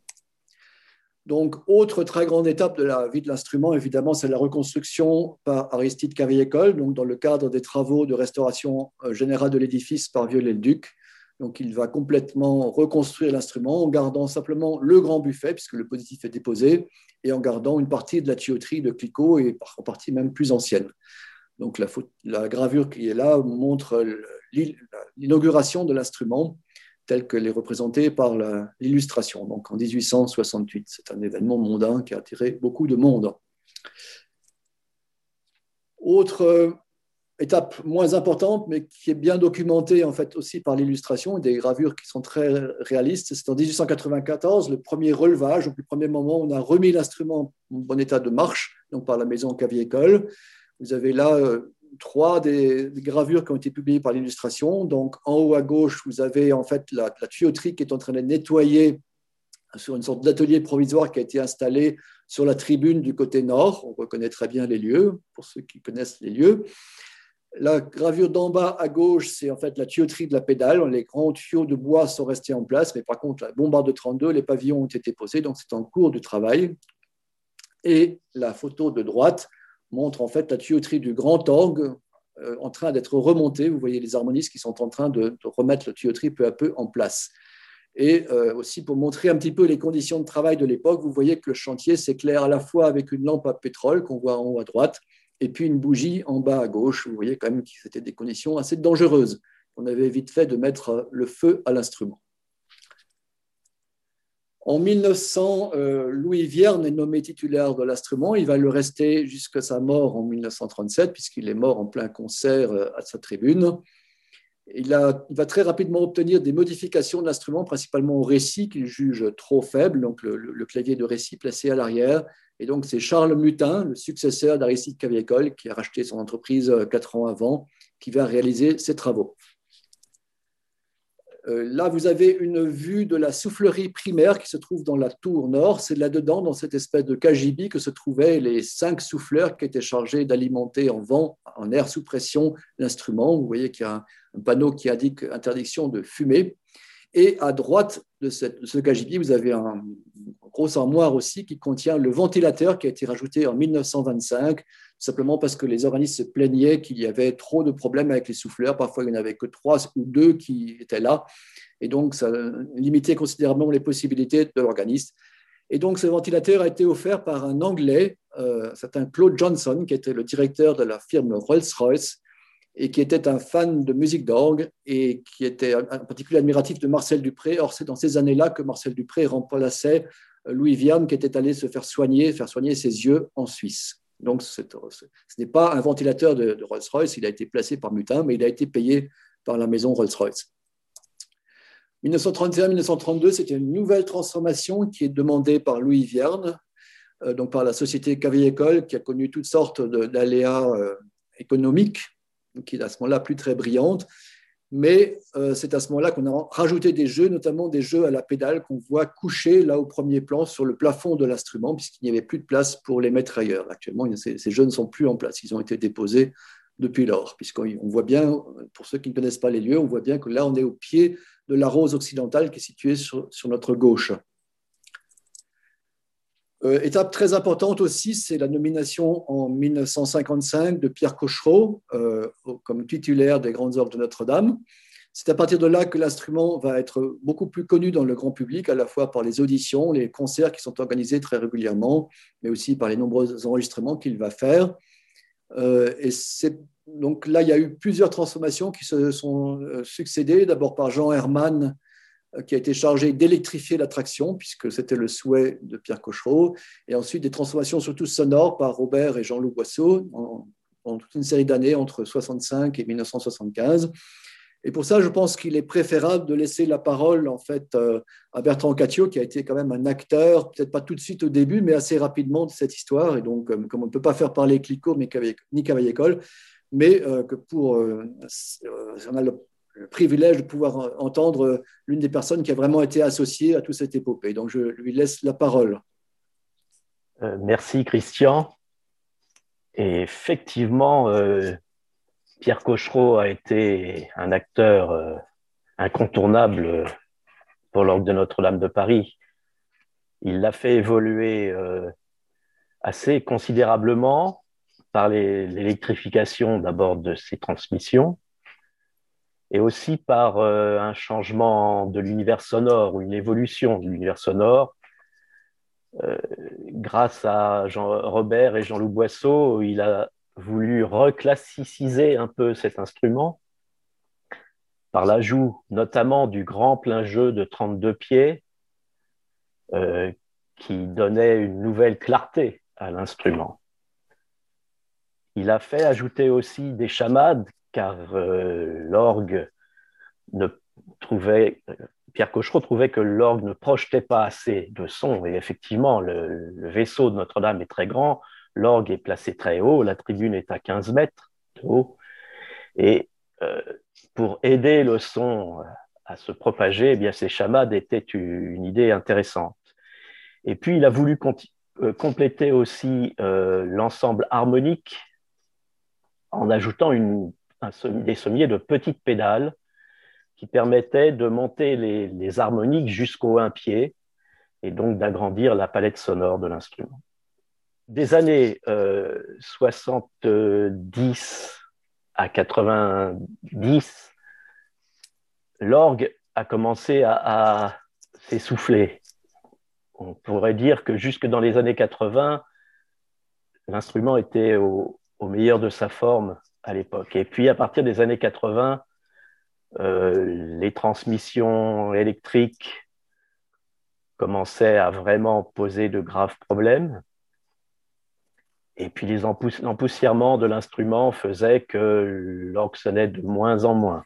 Donc, autre très grande étape de la vie de l'instrument, évidemment, c'est la reconstruction par Aristide Cavieicole, donc dans le cadre des travaux de restauration euh, générale de l'édifice par Viollet-le-Duc. Donc, il va complètement reconstruire l'instrument en gardant simplement le grand buffet, puisque le positif est déposé, et en gardant une partie de la tuyauterie de Clicquot, et en partie même plus ancienne. Donc, la, gravure qui est là montre l'inauguration de l'instrument telle qu'elle est représentée par l'illustration, donc en 1868. C'est un événement mondain qui a attiré beaucoup de monde. Autre étape moins importante, mais qui est bien documentée en fait aussi par l'illustration des gravures qui sont très réalistes, c'est en 1894, le premier relevage, le premier moment où on a remis l'instrument en bon état de marche, donc par la maison Cavie-École. Vous avez là euh, trois des, gravures qui ont été publiées par l'illustration. Donc, en haut à gauche, vous avez en fait la, tuyauterie qui est en train de nettoyer sur une sorte d'atelier provisoire qui a été installé sur la tribune du côté nord. On reconnaît très bien les lieux, pour ceux qui connaissent les lieux. La gravure d'en bas à gauche, c'est en fait la tuyauterie de la pédale. Les grands tuyaux de bois sont restés en place, mais par contre, la bombarde de 32, les pavillons ont été posés, donc c'est en cours de travail. Et la photo de droite, montre en fait la tuyauterie du grand orgue euh, en train d'être remontée. Vous voyez les harmonistes qui sont en train de, remettre la tuyauterie peu à peu en place. Et euh, aussi pour montrer un petit peu les conditions de travail de l'époque, vous voyez que le chantier s'éclaire à la fois avec une lampe à pétrole qu'on voit en haut à droite et puis une bougie en bas à gauche. Vous voyez quand même que c'était des conditions assez dangereuses. On avait vite fait de mettre le feu à l'instrument. En 1900, euh, Louis Vierne est nommé titulaire de l'instrument. Il va le rester jusqu'à sa mort en 1937, puisqu'il est mort en plein concert euh, à sa tribune. Il, va très rapidement obtenir des modifications de l'instrument, principalement au récit, qu'il juge trop faible, donc le, clavier de récit placé à l'arrière. Et donc, c'est Charles Mutin, le successeur d'Aristide Cavieicole, qui a racheté son entreprise euh, quatre ans avant, qui va réaliser ces travaux. Euh, là, vous avez une vue de la soufflerie primaire qui se trouve dans la tour nord. C'est là-dedans, dans cette espèce de cagibi, que se trouvaient les cinq souffleurs qui étaient chargés d'alimenter en vent, en air sous pression, l'instrument. Vous voyez qu'il y a un panneau qui indique interdiction de fumer. Et à droite de, ce cagibi, vous avez un, grosse armoire aussi qui contient le ventilateur qui a été rajouté en 1925 simplement parce que les organismes se plaignaient qu'il y avait trop de problèmes avec les souffleurs. Parfois, il n'y en avait que trois ou deux qui étaient là. Et donc, ça limitait considérablement les possibilités de l'organisme. Et donc, ce ventilateur a été offert par un Anglais, euh, certain Claude Johnson, qui était le directeur de la firme Rolls-Royce et qui était un fan de musique d'orgue et qui était en particulier admiratif de Marcel Dupré. Or, c'est dans ces années-là que Marcel Dupré remplaçait Louis Vierne, qui était allé se faire soigner, faire soigner ses yeux en Suisse. Donc, ce n'est pas un ventilateur de, Rolls-Royce, il a été placé par Mutin, mais il a été payé par la maison Rolls-Royce. 1931-1932, c'était une nouvelle transformation qui est demandée par Louis Vierne, euh, donc par la société Cavie-École, qui a connu toutes sortes d'aléas euh, économiques, qui est à ce moment-là plus très brillante. Mais euh, c'est à ce moment-là qu'on a rajouté des jeux, notamment des jeux à la pédale qu'on voit couchés là au premier plan sur le plafond de l'instrument, puisqu'il n'y avait plus de place pour les mettre ailleurs. Actuellement, ces, jeux ne sont plus en place. Ils ont été déposés depuis lors, puisqu'on voit bien, pour ceux qui ne connaissent pas les lieux, on voit bien que là, on est au pied de la rose occidentale qui est située sur notre gauche. Euh, étape très importante aussi, c'est la nomination en 1955 de Pierre Cochereau euh, comme titulaire des Grandes Œuvres de Notre-Dame. C'est à partir de là que l'instrument va être beaucoup plus connu dans le grand public, à la fois par les auditions, les concerts qui sont organisés très régulièrement, mais aussi par les nombreux enregistrements qu'il va faire. Euh, et donc là, il y a eu plusieurs transformations qui se sont succédées, d'abord par Jean Herman qui a été chargé d'électrifier l'attraction, puisque c'était le souhait de Pierre Cochereau, et ensuite des transformations surtout sonores par Robert et Jean-Loup Boisseau, pendant toute une série d'années, entre 65 et 1975. Et pour ça, je pense qu'il est préférable de laisser la parole en fait euh, à Bertrand Catio, qui a été quand même un acteur, peut-être pas tout de suite au début, mais assez rapidement de cette histoire. Et donc, euh, comme on ne peut pas faire parler Clicquot ni Cavaille-École, mais euh, que pour, le, privilège de pouvoir entendre l'une des personnes qui a vraiment été associée à toute cette épopée. Donc, je lui laisse la parole. merci, Christian. Et effectivement, Pierre Cochereau a été un acteur euh, incontournable pour l'Orgue de Notre-Dame de Paris. Il l'a fait évoluer euh, assez considérablement par l'électrification d'abord de ses transmissions et aussi par euh, un changement de l'univers sonore ou une évolution de l'univers sonore. grâce à Jean Robert et Jean-Loup Boisseau, il a voulu reclassiciser un peu cet instrument par l'ajout notamment du grand plein jeu de 32 pieds euh, qui donnait une nouvelle clarté à l'instrument. Il a fait ajouter aussi des chamades car euh, l'orgue ne trouvait, Pierre Cochereau trouvait que l'orgue ne projetait pas assez de son et effectivement le vaisseau de Notre-Dame est très grand, L'orgue est placé très haut, la tribune est à 15 mètres de haut. Et euh, pour aider le son à se propager, eh bien, ces chamades étaient une idée intéressante. Et puis, il a voulu euh, compléter aussi l'ensemble harmonique en ajoutant une, des sommiers de petites pédales qui permettaient de monter les, harmoniques jusqu'au un pied et donc d'agrandir la palette sonore de l'instrument des années 70 euh, à 90, l'orgue a commencé à, s'essouffler. On pourrait dire que jusque dans les années 80, l'instrument était au, meilleur de sa forme à l'époque. Et puis à partir des années 80, euh, les transmissions électriques commençaient à vraiment poser de graves problèmes. Et puis les empoussièrements de l'instrument faisaient que l'orgue sonnait de moins en moins.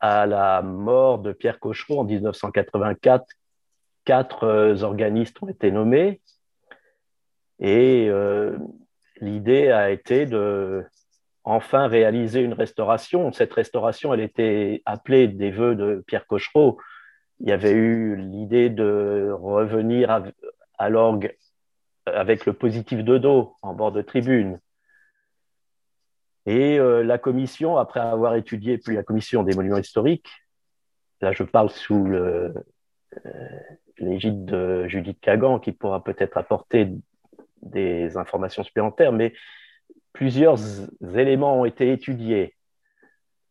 À la mort de Pierre Cochereau en 1984, quatre euh, organistes ont été nommés et euh, l'idée a été de enfin réaliser une restauration. Cette restauration, elle était appelée des vœux de Pierre Cochereau. Il y avait eu l'idée de revenir à, l'orgue avec le positif de dos en bord de tribune. Et euh, la commission, après avoir étudié, puis la commission des monuments historiques, là je parle sous euh, l'égide de Judith Kagan, qui pourra peut-être apporter des informations supplémentaires, mais plusieurs éléments ont été étudiés.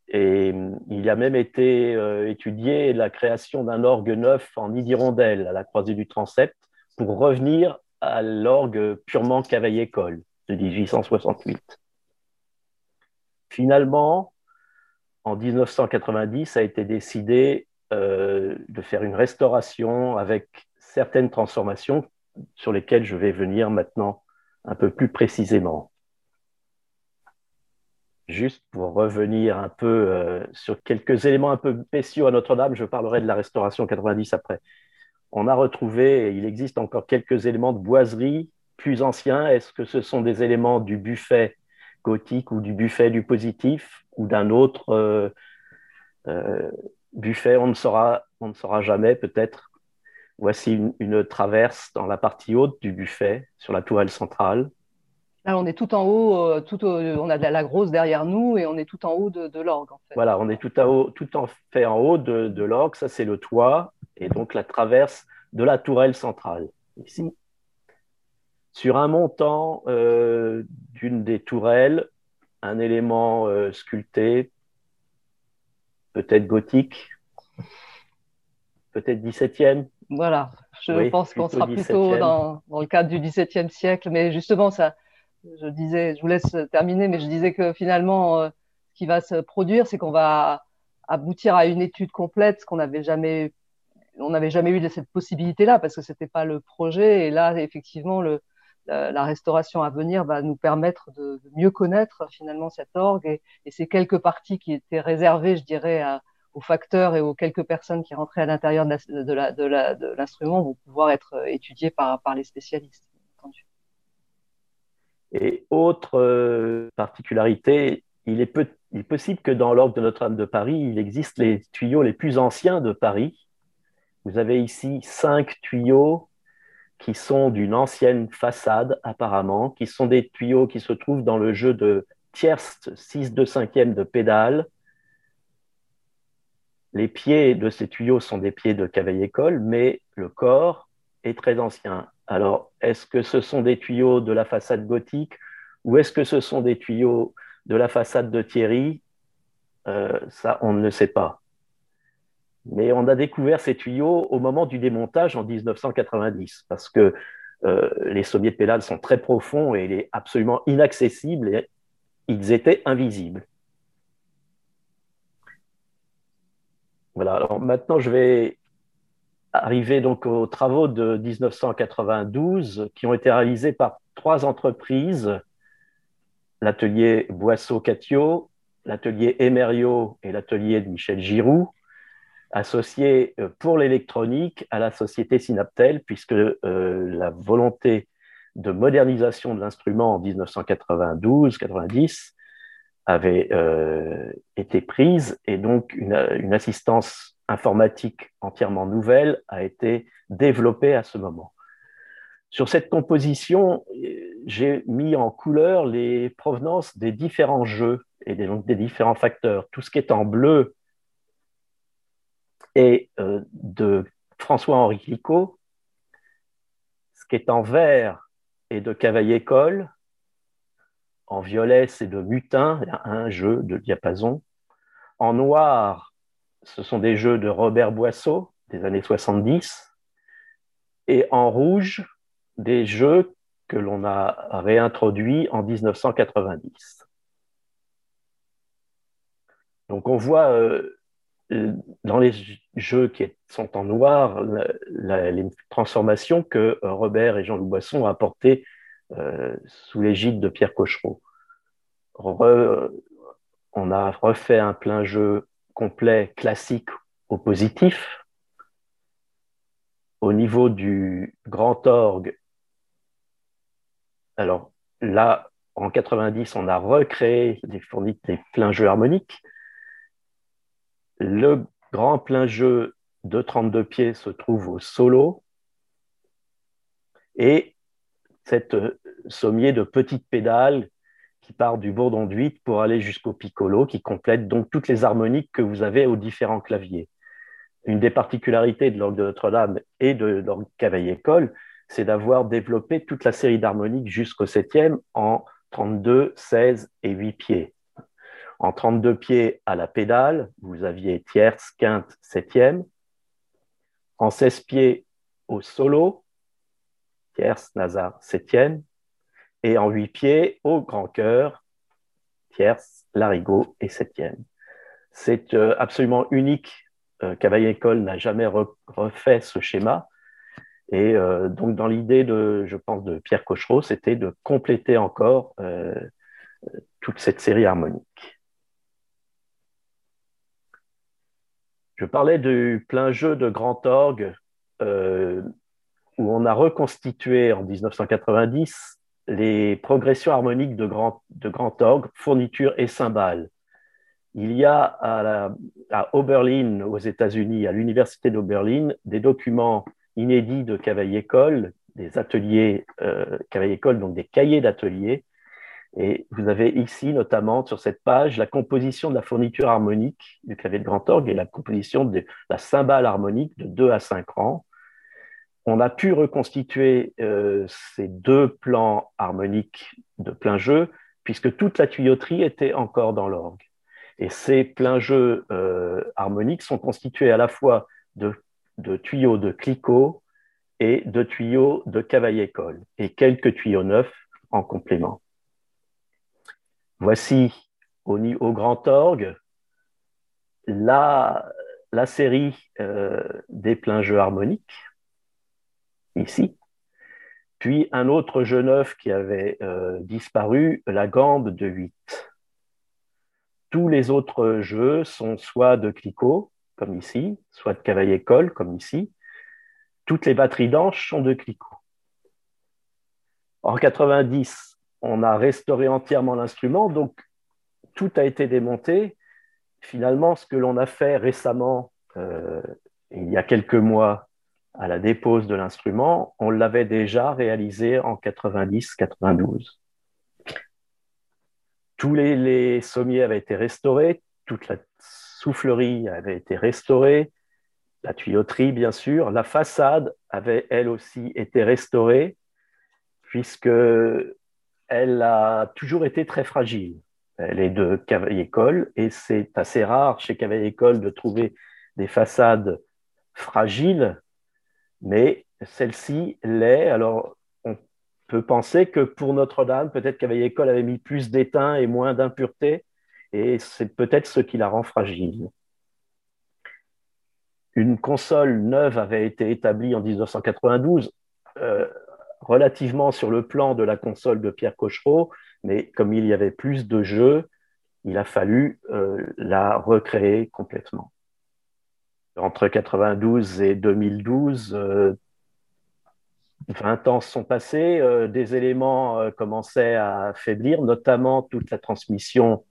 Et il y a même été euh, étudié la création d'un orgue neuf en idirondelle à la croisée du transept pour revenir à l'orgue purement cavaille-école de 1868. Finalement, en 1990, a été décidé euh, de faire une restauration avec certaines transformations sur lesquelles je vais venir maintenant un peu plus précisément. Juste pour revenir un peu euh, sur quelques éléments un peu spéciaux à Notre-Dame, je parlerai de la restauration 90 après on a retrouvé, il existe encore quelques éléments de boiserie plus anciens. Est-ce que ce sont des éléments du buffet gothique ou du buffet du positif ou d'un autre euh, euh, buffet? On ne saura, on ne saura jamais peut-être. Voici une, traverse dans la partie haute du buffet sur la tourelle centrale. on est tout en haut, euh, tout on a la grosse derrière nous et on est tout en haut de, l'orgue. Voilà, on est tout, en haut, tout en fait en haut de, de l'orgue. Ça, c'est le toit et donc la traverse de la tourelle centrale, ici. Sur un montant euh, d'une des tourelles, un élément euh, sculpté, peut-être gothique, peut-être 17e. Voilà, je pense qu'on sera plutôt dans, le cadre du 17e siècle, mais justement, ça, je disais, je vous laisse terminer, mais je disais que finalement, euh, ce qui va se produire, c'est qu'on va aboutir à une étude complète, ce qu'on n'avait jamais on n'avait jamais eu cette possibilité-là parce que c'était pas le projet. Et là, effectivement, le, la, restauration à venir va nous permettre de, mieux connaître finalement cet orgue. Et, ces quelques parties qui étaient réservées, je dirais, aux facteurs et aux quelques personnes qui rentraient à l'intérieur de l'instrument vont pouvoir être étudiées par, par les spécialistes. Et autre euh, particularité, il est, il est, possible que dans l'orgue de Notre-Dame de Paris, il existe les tuyaux les plus anciens de Paris. Vous avez ici cinq tuyaux qui sont d'une ancienne façade apparemment, qui sont des tuyaux qui se trouvent dans le jeu de tierce 6 2 5 de pédale. Les pieds de ces tuyaux sont des pieds de cavaille-école, mais le corps est très ancien. Alors, est-ce que ce sont des tuyaux de la façade gothique ou est-ce que ce sont des tuyaux de la façade de Thierry? Euh, Ça, on ne le sait pas. Mais on a découvert ces tuyaux au moment du démontage en 1990, parce que euh, les sommiers de pédale sont très profonds et il est absolument inaccessible et ils étaient invisibles. Voilà, alors maintenant je vais arriver donc aux travaux de 1992 qui ont été réalisés par trois entreprises, l'atelier Boisseau-Catio, l'atelier Emerio et l'atelier de Michel Giroux, associé euh, pour l'électronique à la société Synaptel, puisque euh, la volonté de modernisation de l'instrument en 1992-90 avait euh, été prise et donc une, assistance informatique entièrement nouvelle a été développée à ce moment. Sur cette composition, j'ai mis en couleur les provenances des différents jeux et donc des différents facteurs. Tout ce qui est en bleu et euh, de François-Henri Clicquot. Ce qui est en vert est de Cavaillé-École. En violet, c'est de Mutin, il y a un jeu de diapason. En noir, ce sont des jeux de Robert Boisseau des années 70. Et en rouge, des jeux que l'on a réintroduits en 1990. Donc on voit euh, dans les jeux qui sont en noir, les transformations que euh, Robert et Jean-Loup Boisson ont apportées sous l'égide de Pierre Cochereau. on a refait un plein jeu complet classique au positif. Au niveau du grand orgue, alors là, en 90, on a recréé des, des pleins jeux harmoniques. Le grand plein jeu de 32 pieds se trouve au solo et cette euh, sommier de petites pédales qui part du bourdon d'huit pour aller jusqu'au piccolo, qui complète donc toutes les harmoniques que vous avez aux différents claviers. Une des particularités de l'orgue de Notre-Dame et de l'orgue Cavaillé-École, c'est d'avoir développé toute la série d'harmoniques jusqu'au septième en 32, 16 et 8 pieds. En 32 pieds à la pédale, vous aviez tierce, quinte, septième. En 16 pieds au solo, tierce, nazar, septième. Et en 8 pieds au grand cœur, tierce, larigot et septième. C'est euh, absolument unique. Euh, Cavaillé-École n'a jamais refait ce schéma. Et euh, donc, dans l'idée de, je pense, de Pierre Cochereau, c'était de compléter encore toute cette série harmonique. Je parlais du plein jeu de grand orgue euh, où on a reconstitué en 1990 les progressions harmoniques de grand, de grand orgue, fourniture et cymbales. Il y a à, Oberlin, aux États-Unis, à l'université d'Oberlin, des documents inédits de Cavaillé-École, des ateliers euh, Cavaillé-École, donc des cahiers d'ateliers, et vous avez ici, notamment sur cette page, la composition de la fourniture harmonique du clavier de grand orgue et la composition de la cymbale harmonique de 2 à 5 rangs. On a pu reconstituer euh, ces deux plans harmoniques de plein jeu, puisque toute la tuyauterie était encore dans l'orgue. Et ces pleins jeux euh, harmoniques sont constitués à la fois de, tuyaux de Clicquot et de tuyaux de Cavaillé-École, et quelques tuyaux neufs en complément. Voici au, grand orgue la, la série euh, des pleins jeux harmoniques, ici. puis un autre jeu neuf qui avait disparu, la gambe de 8. Tous les autres jeux sont soit de Clicquot, comme ici, soit de Cavaillé-Coll, comme ici. Toutes les batteries d'anches sont de Clicquot. En 90, on a restauré entièrement l'instrument, donc tout a été démonté. Finalement, ce que l'on a fait récemment, euh, il y a quelques mois, à la dépose de l'instrument, on l'avait déjà réalisé en 90-92. Tous les, sommiers avaient été restaurés, toute la soufflerie avait été restaurée, la tuyauterie, bien sûr. La façade avait, elle aussi, été restaurée, puisque elle a toujours été très fragile. Elle est de Cavaillé-Coll et c'est assez rare chez Cavaillé-Coll de trouver des façades fragiles, mais celle-ci l'est. Alors, on peut penser que pour Notre-Dame, peut-être Cavaillé-Coll avait mis plus d'étain et moins d'impureté, et c'est peut-être ce qui la rend fragile. Une console neuve avait été établie en 1992, euh, relativement sur le plan de la console de Pierre Cochereau, mais comme il y avait plus de jeux, il a fallu euh, la recréer complètement. Entre 92 et 2012, 20 euh, ans sont passés, euh, des éléments commençaient à faiblir, notamment toute la transmission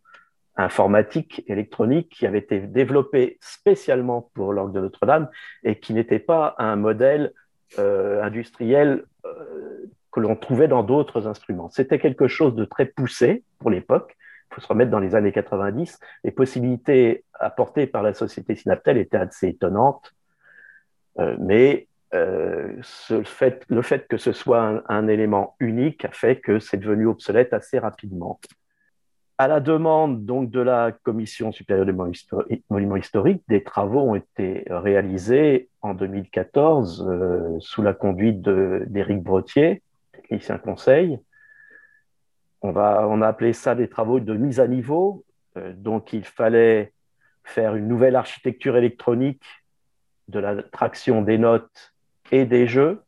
informatique, électronique, qui avait été développée spécialement pour l'orgue de Notre-Dame et qui n'était pas un modèle industriel que l'on trouvait dans d'autres instruments. C'était quelque chose de très poussé pour l'époque. Il faut se remettre dans les années 90. Les possibilités apportées par la société Synaptel étaient assez étonnantes, euh, mais euh, le fait que ce soit un, élément unique a fait que c'est devenu obsolète assez rapidement. À la demande donc de la Commission supérieure des monuments historiques, des travaux ont été réalisés en 2014 euh, sous la conduite d'Éric Bretier, technicien conseil. On, va, a appelé ça des travaux de mise à niveau. Euh, donc, il fallait faire une nouvelle architecture électronique de la traction des notes et des jeux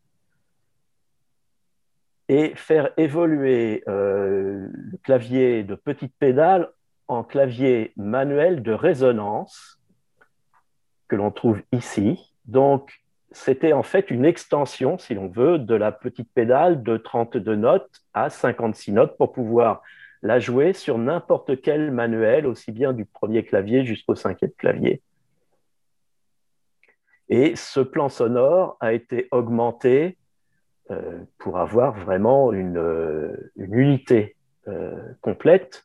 et faire évoluer euh, le clavier de petite pédale en clavier manuel de résonance que l'on trouve ici. Donc, c'était en fait une extension, si l'on veut, de la petite pédale de 32 notes à 56 notes pour pouvoir la jouer sur n'importe quel manuel, aussi bien du premier clavier jusqu'au cinquième clavier. Et ce plan sonore a été augmenté euh, pour avoir vraiment une, euh, unité euh, complète.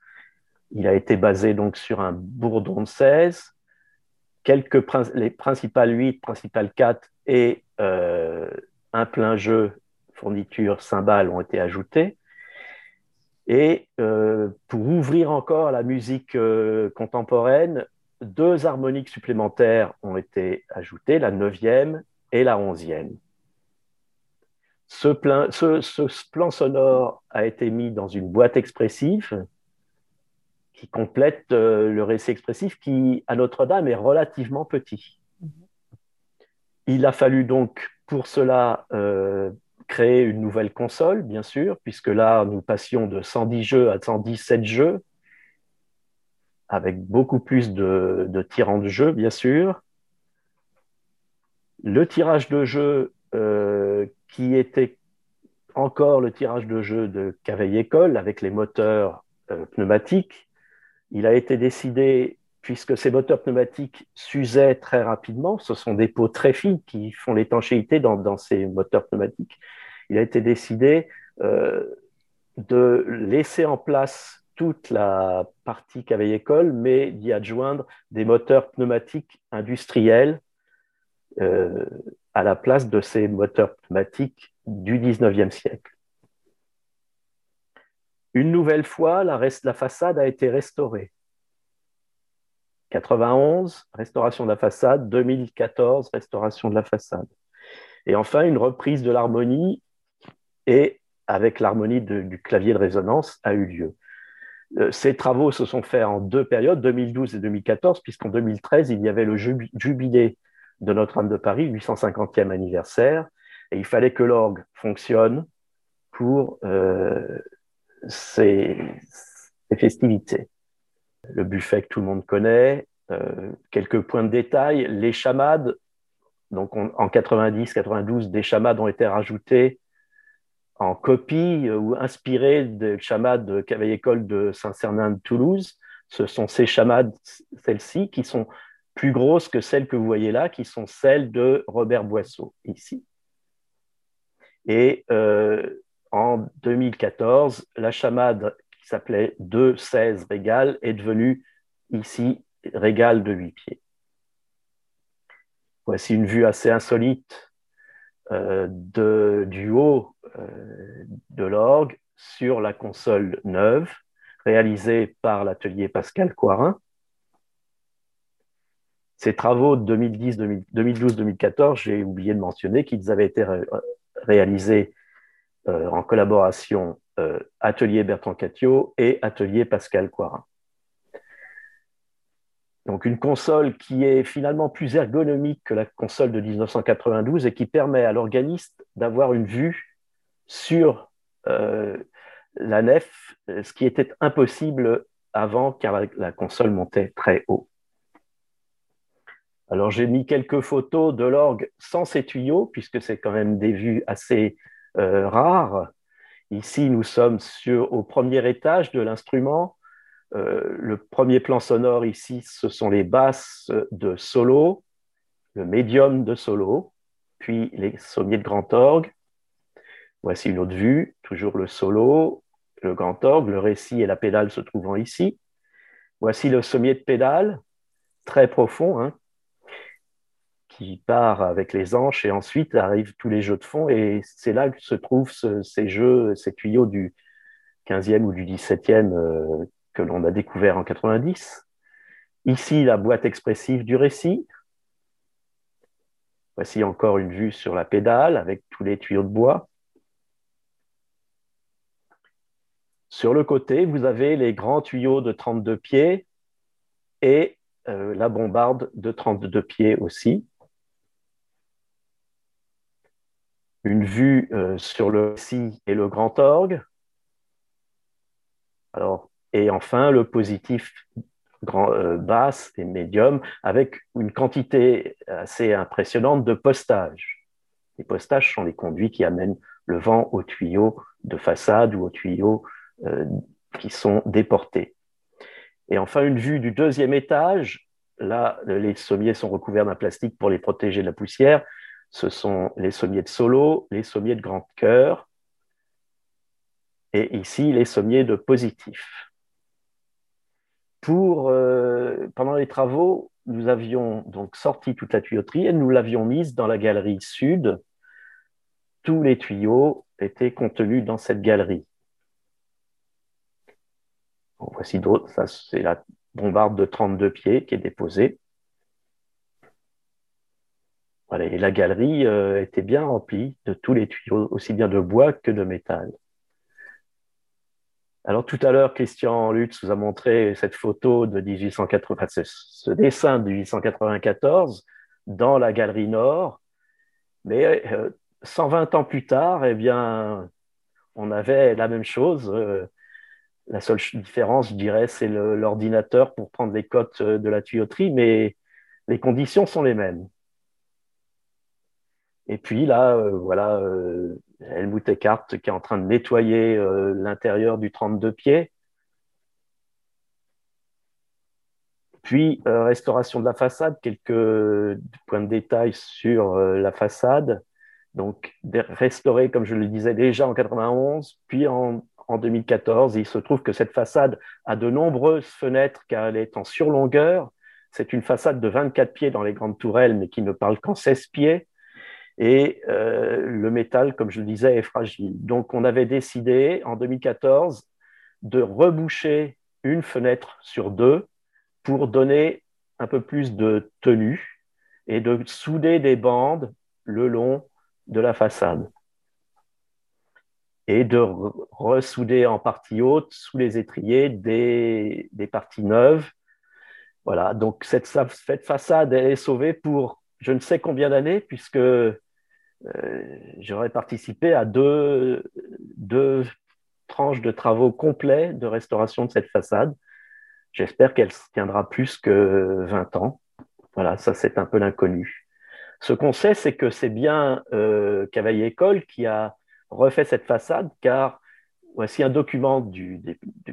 Il a été basé donc sur un bourdon de 16, quelques les principales 8, principales 4 et euh, un plein jeu fourniture cymbales ont été ajoutés. Et euh, pour ouvrir encore la musique euh, contemporaine, deux harmoniques supplémentaires ont été ajoutées, la neuvième et la onzième. Ce, ce, plan sonore a été mis dans une boîte expressive qui complète le récit expressif qui, à Notre-Dame, est relativement petit. Il a fallu donc pour cela euh, créer une nouvelle console, bien sûr, puisque là, nous passions de 110 jeux à 117 jeux, avec beaucoup plus de, tirants de jeux, bien sûr. Le tirage de jeu, euh, qui était encore le tirage de jeu de Cavaillé-École, avec les moteurs euh, pneumatiques, il a été décidé puisque ces moteurs pneumatiques s'usaient très rapidement. Ce sont des peaux très fines qui font l'étanchéité dans, ces moteurs pneumatiques. Il a été décidé euh, de laisser en place toute la partie cavaillé-école, mais d'y adjoindre des moteurs pneumatiques industriels euh, à la place de ces moteurs pneumatiques du 19e siècle. Une nouvelle fois, la façade a été restaurée. 91, restauration de la façade. 2014, restauration de la façade. Et enfin, une reprise de l'harmonie et avec l'harmonie du clavier de résonance a eu lieu. Euh, ces travaux se sont faits en deux périodes, 2012 et 2014, puisqu'en 2013, il y avait le jubilé de Notre-Dame de Paris, 850e anniversaire, et il fallait que l'orgue fonctionne pour ces, festivités. Le buffet que tout le monde connaît, quelques points de détail, les chamades, donc en 90-92, des chamades ont été rajoutées en copie ou inspirées des chamades de Cavaille-École de Saint-Cernin de Toulouse. Ce sont ces chamades, celles-ci, qui sont plus grosses que celles que vous voyez là, qui sont celles de Robert Boisseau, ici. Et euh, en 2014, la chamade qui s'appelait 2-16 Régal est devenue ici Régal de 8 pieds. Voici une vue assez insolite euh, de, du haut euh, de l'orgue sur la console neuve réalisée par l'atelier Pascal Coirin. Ces travaux de 2012-2014, j'ai oublié de mentionner qu'ils avaient été réalisés euh, en collaboration Atelier Bertrand Catio et Atelier Pascal Coirin. Donc une console qui est finalement plus ergonomique que la console de 1992 et qui permet à l'organiste d'avoir une vue sur euh, la nef, ce qui était impossible avant car la console montait très haut. Alors j'ai mis quelques photos de l'orgue sans ces tuyaux, puisque c'est quand même des vues assez euh, rares. Ici, nous sommes au premier étage de l'instrument. Euh, le premier plan sonore ici, ce sont les basses de solo, le médium de solo, puis les sommiers de grand orgue. Voici une autre vue, toujours le solo, le grand orgue, le récit et la pédale se trouvant ici. Voici le sommier de pédale, très profond, hein, qui part avec les anches et ensuite arrivent tous les jeux de fond et c'est là que se trouvent ces jeux, ces tuyaux du 15e ou du 17e euh, que l'on a découvert en 90. Ici, la boîte expressive du récit. Voici encore une vue sur la pédale avec tous les tuyaux de bois. Sur le côté, vous avez les grands tuyaux de 32 pieds et euh, la bombarde de 32 pieds aussi. Une vue euh, sur le si et le grand orgue. Et enfin, le positif grand, euh, basse et médium avec une quantité assez impressionnante de postages. Les postages sont les conduits qui amènent le vent aux tuyaux de façade ou aux tuyaux euh, qui sont déportés. Et enfin, une vue du deuxième étage. Là, les sommiers sont recouverts d'un plastique pour les protéger de la poussière ce sont les sommiers de solo, les sommiers de grand cœur, et ici les sommiers de positif. Euh, pendant les travaux, nous avions donc sorti toute la tuyauterie et nous l'avions mise dans la galerie sud. Tous les tuyaux étaient contenus dans cette galerie. voici d'autres. Ça, c'est la bombarde de 32 pieds qui est déposée la galerie euh, était bien remplie de tous les tuyaux, aussi bien de bois que de métal. Alors tout à l'heure, Christian Lutz vous a montré cette photo de 1880, ce, dessin de 1894 dans la galerie nord, mais 120 euh, ans plus tard, eh bien, on avait la même chose. Euh, la seule différence, je dirais, c'est l'ordinateur pour prendre les cotes de la tuyauterie, mais les conditions sont les mêmes. Et puis là, euh, voilà, euh, Helmut qui est en train de nettoyer euh, l'intérieur du 32 pieds. Puis, restauration de la façade, quelques points de détail sur la façade. Donc, restaurée, comme je le disais déjà en 91, puis en, en 2014. il se trouve que cette façade a de nombreuses fenêtres car elle est en surlongueur. C'est une façade de 24 pieds dans les grandes tourelles, mais qui ne parle qu'en 16 pieds. Et euh, le métal, comme je le disais, est fragile. Donc, on avait décidé en 2014 de reboucher une fenêtre sur deux pour donner un peu plus de tenue et de souder des bandes le long de la façade et de ressouder en partie haute sous les étriers des, des parties neuves. Voilà, donc cette, cette façade est sauvée pour je ne sais combien d'années, puisque j'aurais participé à deux, deux tranches de travaux complets de restauration de cette façade. J'espère qu'elle tiendra plus que 20 ans. Voilà, ça c'est un peu l'inconnu. Ce qu'on sait, c'est que c'est bien euh, Cavaillé École qui a refait cette façade, car voici un document du,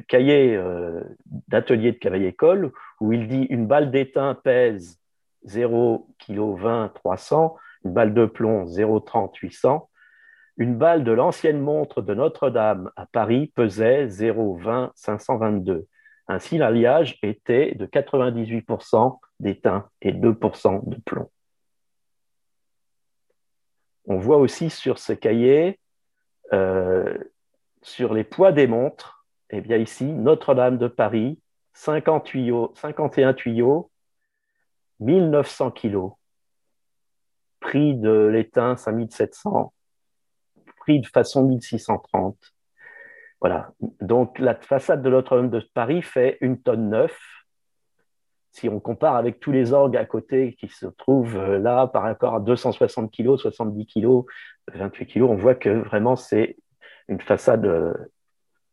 cahier euh, d'atelier de Cavaillé École où il dit une balle d'étain pèse 0 kg 20 300, une balle de plomb 0,30 800. Une balle de l'ancienne montre de Notre-Dame à Paris pesait 0,20 522. Ainsi, l'alliage était de 98% d'étain et 2% de plomb. On voit aussi sur ce cahier, euh, sur les poids des montres, eh bien ici, Notre-Dame de Paris, 50 tuyaux, 51 tuyaux, 1900 kilos. Prix de l'étain, 5700. Prix de façon, 1630. Voilà. Donc, la façade de Notre-Dame de Paris fait une tonne neuf. Si on compare avec tous les orgues à côté qui se trouvent euh, là par rapport à 260 kg, 70 kg, 28 kg, on voit que vraiment c'est une façade euh,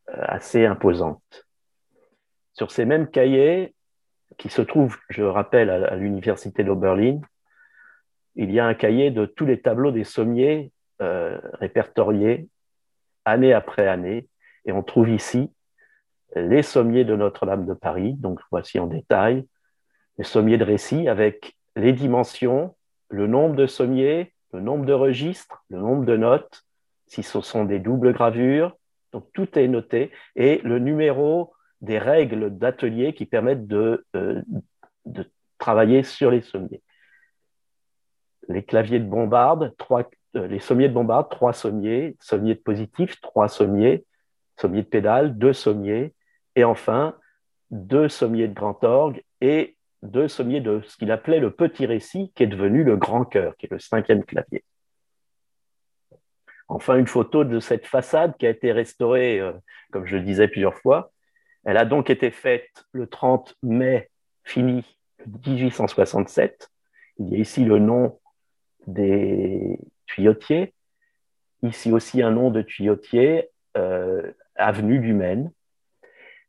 assez imposante. Sur ces mêmes cahiers, qui se trouvent, je rappelle, à, l'université d'Oberlin, il y a un cahier de tous les tableaux des sommiers euh, répertoriés année après année. Et on trouve ici les sommiers de Notre-Dame de Paris, donc voici en détail, les sommiers de récit avec les dimensions, le nombre de sommiers, le nombre de registres, le nombre de notes, si ce sont des doubles gravures, donc tout est noté, et le numéro des règles d'atelier qui permettent de, euh, de, travailler sur les sommiers. Les claviers de bombarde, trois, euh, les sommiers de bombarde, trois sommiers, sommiers de positif, trois sommiers, sommier de pédale, deux sommiers, et enfin deux sommiers de grand orgue et deux sommiers de ce qu'il appelait le petit récit, qui est devenu le grand cœur, qui est le cinquième clavier. Enfin, une photo de cette façade qui a été restaurée, euh, comme je le disais plusieurs fois. Elle a donc été faite le 30 mai, finie 1867. Il y a ici le nom des tuyautiers. Ici aussi un nom de tuyautier, euh, avenue du Maine.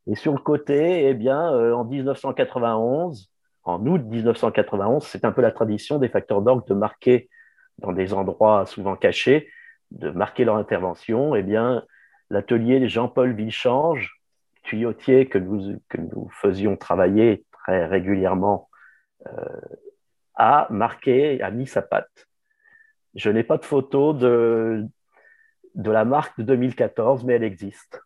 Et sur le côté, eh bien, euh, en 1991, en août 1991, c'est un peu la tradition des facteurs d'orgue de marquer dans des endroits souvent cachés, de marquer leur intervention. Eh bien, l'atelier Jean-Paul Villechange, tuyautier que nous, que nous faisions travailler très régulièrement, euh, a marqué, a mis sa patte. Je n'ai pas de photo de, de la marque de 2014, mais elle existe.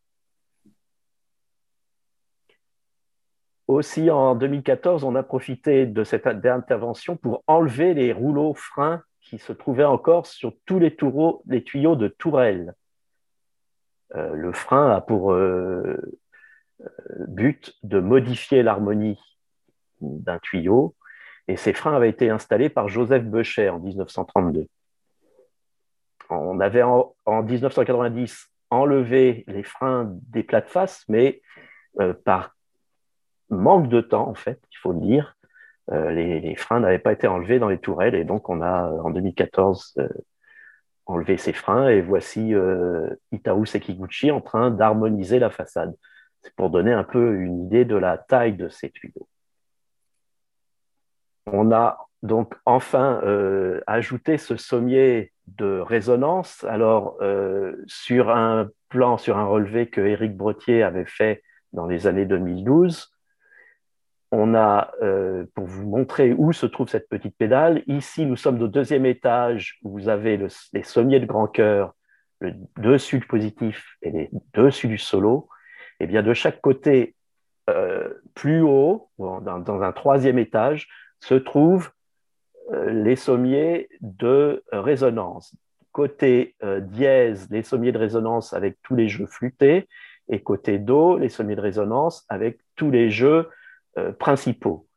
Aussi, en 2014, on a profité de cette intervention pour enlever les rouleaux freins qui se trouvaient encore sur tous les, tuyaux de tourelle. Euh, le frein a pour euh, but de modifier l'harmonie d'un tuyau, et ces freins avaient été installés par Joseph Becher en 1932 on avait en, 1990 enlevé les freins des plates-faces, mais euh, par manque de temps, en fait, il faut le dire, euh, les, freins n'avaient pas été enlevés dans les tourelles, et donc on a en 2014 euh, enlevé ces freins, et voici Itaú Sekiguchi en train d'harmoniser la façade. C'est pour donner un peu une idée de la taille de ces tuyaux. On a donc enfin ajouté ce sommier de résonance. Alors, euh, sur un plan, sur un relevé que Éric Brottier avait fait dans les années 2012, on a, euh, pour vous montrer où se trouve cette petite pédale, ici nous sommes au deuxième étage où vous avez les sommiers de grand cœur, le dessus du positif et les dessus du solo. Et eh bien de chaque côté, euh, plus haut, dans, un troisième étage, se trouve euh, les sommiers de résonance. Côté euh, dièse, les sommiers de résonance avec tous les jeux flûtés, et côté do, les sommiers de résonance avec tous les jeux euh, principaux.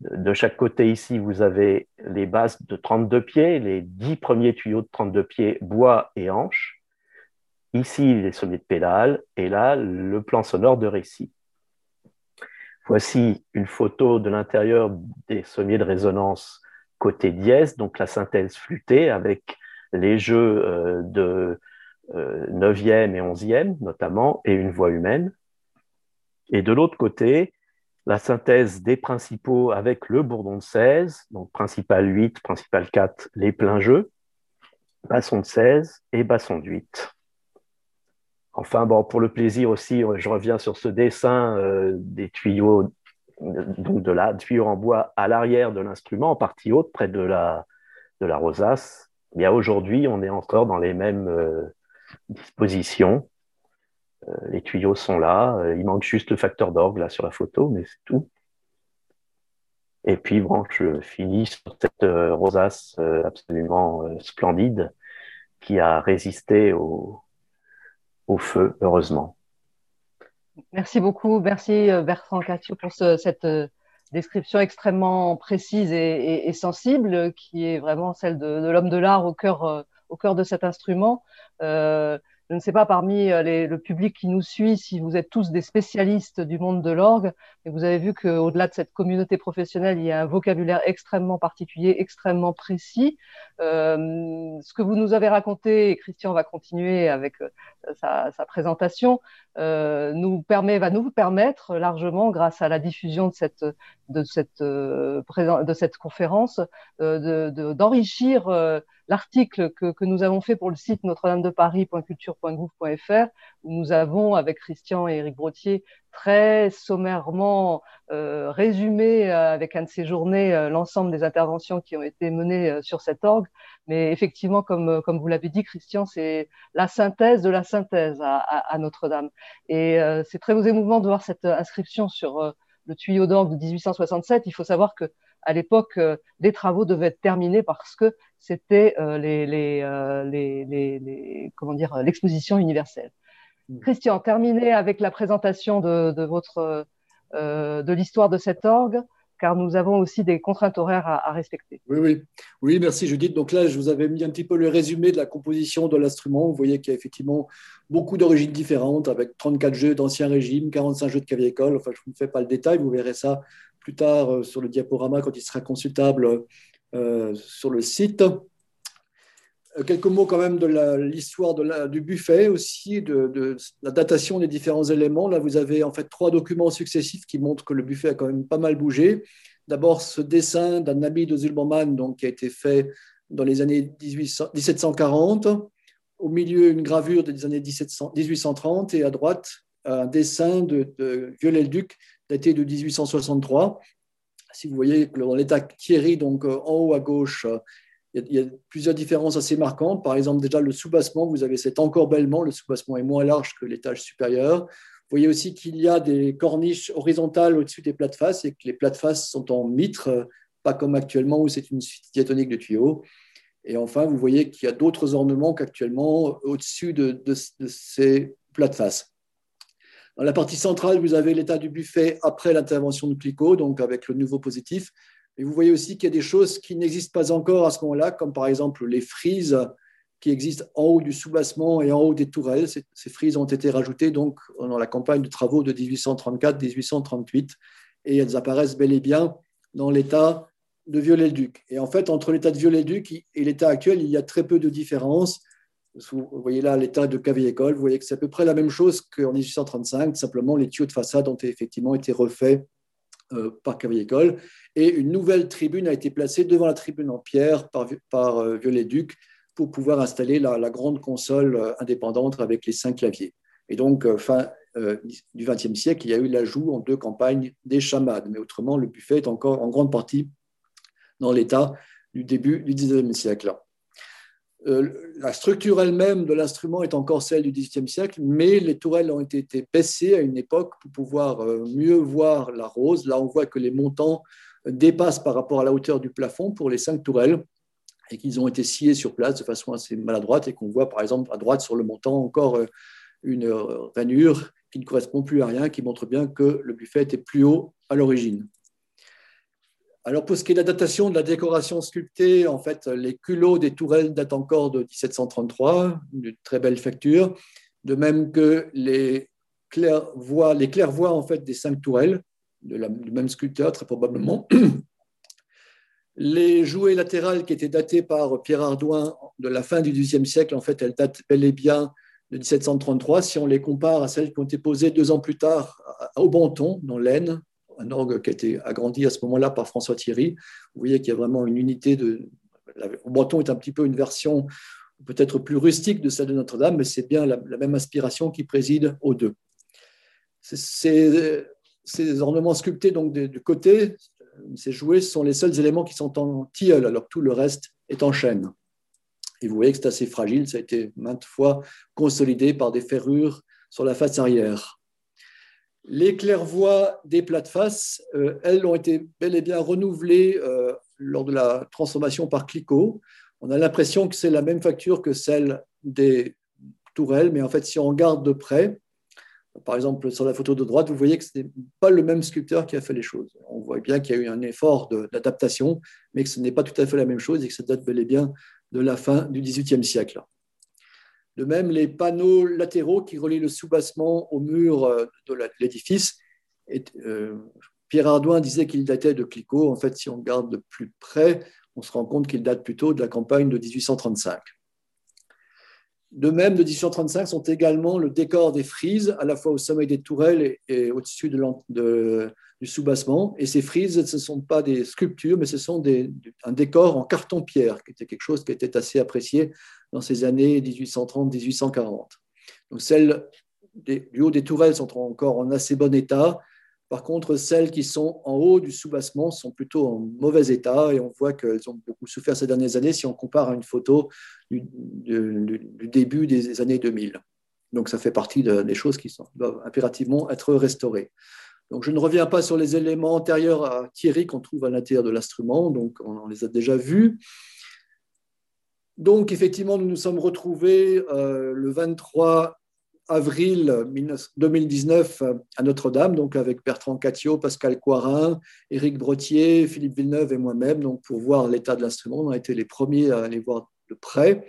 De chaque côté ici, vous avez les basses de 32 pieds, les 10 premiers tuyaux de 32 pieds, bois et hanches. Ici, les sommiers de pédale, et là, le plan sonore de récit. Voici une photo de l'intérieur des sommiers de résonance côté dièse, donc la synthèse flûtée avec les jeux euh, de 9e et 11e notamment, et une voix humaine. Et de l'autre côté, la synthèse des principaux avec le bourdon de 16, donc principal 8, principal 4, les pleins jeux, basson de 16 et basson de 8. Enfin, bon, pour le plaisir aussi, je reviens sur ce dessin euh, des tuyaux, donc de la tuyau en bois à l'arrière de l'instrument, en partie haute, près de la, de la rosace. Bien aujourd'hui, on est encore dans les mêmes euh, dispositions. Euh, les tuyaux sont là. il manque juste le facteur d'orgue là sur la photo, mais c'est tout. Et puis, bon, je finis sur cette euh, rosace euh, absolument euh, splendide qui a résisté au, au feu, heureusement. Merci beaucoup. Merci Bertrand Catio pour cette description extrêmement précise et, sensible qui est vraiment celle de, l'homme de l'art au cœur, cœur de cet instrument. Euh, je ne sais pas parmi euh, le public qui nous suit si vous êtes tous des spécialistes du monde de l'orgue, mais vous avez vu qu'au-delà de cette communauté professionnelle, il y a un vocabulaire extrêmement particulier, extrêmement précis. Euh, ce que vous nous avez raconté, et Christian va continuer avec euh, sa, présentation, nous permet, va nous permettre largement, grâce à la diffusion de cette, de cette, de cette conférence, d'enrichir l'article que, que, nous avons fait pour le site notre-dame-de-paris.culture.gouv.fr, où nous avons, avec Christian et Éric Brottier, très sommairement euh, résumé euh, avec un de ces journées euh, l'ensemble des interventions qui ont été menées euh, sur cet orgue. Mais effectivement, comme, comme vous l'avez dit, Christian, c'est la synthèse de la synthèse à, à, à Notre-Dame. Et c'est très émouvant de voir cette inscription sur le tuyau d'orgue de 1867. Il faut savoir que à l'époque, les travaux devaient être terminés parce que c'était euh, euh, les, les, comment dire l'exposition universelle. Mm. Christian, terminé avec la présentation de, votre euh, de l'histoire de cet orgue, car nous avons aussi des contraintes horaires à, respecter. Oui, oui, oui, merci Judith. Donc là, je vous avais mis un petit peu le résumé de la composition de l'instrument. Vous voyez qu'il y a effectivement beaucoup d'origines différentes, avec 34 jeux d'ancien régime, 45 jeux de clavier école. Enfin, je ne vous fais pas le détail, vous verrez ça plus tard sur le diaporama quand il sera consultable euh, sur le site. Euh, quelques mots quand même de l'histoire du buffet aussi, de, la datation des différents éléments. Là, vous avez en fait trois documents successifs qui montrent que le buffet a quand même pas mal bougé. D'abord, ce dessin d'un habit de Zulberman donc, qui a été fait dans les années 1740. Au milieu, une gravure des années 1830 et à droite, un dessin de, de Viollet-le-Duc daté de 1863 si vous voyez dans l'état Thierry, donc euh, en haut à gauche, il y, a, plusieurs différences assez marquantes. Par exemple, déjà le soubassement, vous avez cet encorbellement, le soubassement est moins large que l'étage supérieur. Vous voyez aussi qu'il y a des corniches horizontales au-dessus des plates-faces et que les plates-faces sont en mitre, pas comme actuellement où c'est une suite diatonique de tuyaux. Et enfin, vous voyez qu'il y a d'autres ornements qu'actuellement au-dessus de, ces plates-faces. Dans la partie centrale, vous avez l'état du buffet après l'intervention de Clicquot, donc avec le nouveau positif. Et vous voyez aussi qu'il y a des choses qui n'existent pas encore à ce moment-là, comme par exemple les frises qui existent en haut du soubassement et en haut des tourelles. Ces, frises ont été rajoutées donc dans la campagne de travaux de 1834-1838 et elles apparaissent bel et bien dans l'état de Viollet-le-Duc. Et en fait, entre l'état de Viollet-le-Duc et l'état actuel, il y a très peu de différence. Vous voyez là l'état de caville-école, vous voyez que c'est à peu près la même chose qu'en 1835, simplement les tuyaux de façade ont effectivement été refaits par caville-école et une nouvelle tribune a été placée devant la tribune en pierre par, par euh, Viollet-Duc pour pouvoir installer la, grande console euh, indépendante avec les cinq claviers. Et donc, fin du XXe siècle, il y a eu l'ajout en deux campagnes des chamades, mais autrement, le buffet est encore en grande partie dans l'état du début du XIXe siècle. Euh, la structure elle-même de l'instrument est encore celle du XVIIIe siècle, mais les tourelles ont été baissées à une époque pour pouvoir euh, mieux voir la rose. Là, on voit que les montants dépassent par rapport à la hauteur du plafond pour les cinq tourelles et qu'ils ont été sciés sur place de façon assez maladroite et qu'on voit par exemple à droite sur le montant encore euh, une rainure qui ne correspond plus à rien, qui montre bien que le buffet était plus haut à l'origine. Alors, pour ce qui est de la datation de la décoration sculptée, en fait, les culots des tourelles datent encore de 1733, d'une très belle facture, de même que les clairvoies, les clairvoies en fait, des cinq tourelles, du même sculpteur, très probablement. Les jouets latérales qui étaient datés par Pierre Ardouin de la fin du XVIIIe siècle, en fait, elles datent bel et bien de 1733. Si on les compare à celles qui ont été posées deux ans plus tard au Banton, dans l'Aisne, un orgue qui a été agrandi à ce moment-là par François Thierry, vous voyez qu'il y a vraiment une unité de. Au Banton est un petit peu une version peut-être plus rustique de celle de Notre-Dame, mais c'est bien la, même inspiration qui préside aux deux. Ces, ornements sculptés donc du côté, ces jouets sont les seuls éléments qui sont en tilleul, alors que tout le reste est en chêne. Et vous voyez que c'est assez fragile, ça a été maintes fois consolidé par des ferrures sur la face arrière. Les clairvoies des plates-faces, euh, elles ont été bel et bien renouvelées euh, lors de la transformation par Clicquot. On a l'impression que c'est la même facture que celle des tourelles, mais en fait, si on regarde de près, par exemple, sur la photo de droite, vous voyez que ce n'est pas le même sculpteur qui a fait les choses. On voit bien qu'il y a eu un effort d'adaptation, mais que ce n'est pas tout à fait la même chose et que ça date bel et bien de la fin du XVIIIe siècle. De même, les panneaux latéraux qui relient le soubassement au mur euh, de l'édifice, euh, Pierre Ardouin disait qu'ils dataient de Clicquot. En fait, si on regarde de plus près, on se rend compte qu'ils datent plutôt de la campagne de 1835. De même, de 1835 sont également le décor des frises, à la fois au sommet des tourelles et, au-dessus de, du soubassement. Et ces frises, ce ne sont pas des sculptures, mais ce sont des, un décor en carton-pierre, qui était quelque chose qui était assez apprécié dans ces années 1830-1840. Donc celles du haut des tourelles sont encore en assez bon état, par contre, celles qui sont en haut du soubassement sont plutôt en mauvais état et on voit qu'elles ont beaucoup souffert ces dernières années si on compare à une photo du, début des années 2000. Donc ça fait partie des choses qui doivent impérativement être restaurées. Donc je ne reviens pas sur les éléments antérieurs à Thierry qu'on trouve à l'intérieur de l'instrument, donc on, les a déjà vus. Donc effectivement, nous nous sommes retrouvés euh, le 23 avril 2019 à Notre-Dame, donc avec Bertrand Catio, Pascal Coirin, Éric Bretier, Philippe Villeneuve et moi-même, donc pour voir l'état de l'instrument. On a été les premiers à aller voir de près.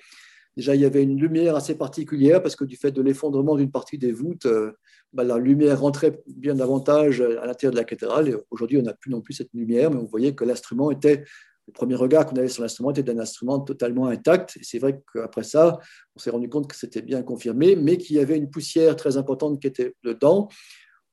Déjà, il y avait une lumière assez particulière parce que du fait de l'effondrement d'une partie des voûtes, euh, bah, la lumière rentrait bien davantage à l'intérieur de la cathédrale. Et aujourd'hui, on n'a plus non plus cette lumière, mais on voyait que l'instrument était le premier regard qu'on avait sur l'instrument était d'un instrument totalement intact. C'est vrai qu'après ça, on s'est rendu compte que c'était bien confirmé, mais qu'il y avait une poussière très importante qui était dedans.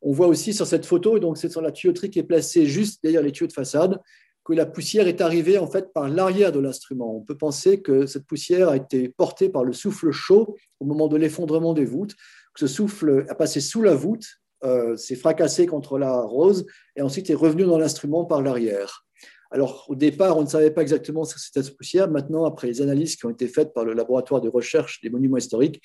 On voit aussi sur cette photo, et donc c'est sur la tuyauterie qui est placée juste derrière les tuyaux de façade, que la poussière est arrivée en fait par l'arrière de l'instrument. On peut penser que cette poussière a été portée par le souffle chaud au moment de l'effondrement des voûtes, que ce souffle a passé sous la voûte, euh, s'est fracassé contre la rose et ensuite est revenu dans l'instrument par l'arrière. Alors, au départ, on ne savait pas exactement ce que c'était cette poussière. Maintenant, après les analyses qui ont été faites par le laboratoire de recherche des monuments historiques,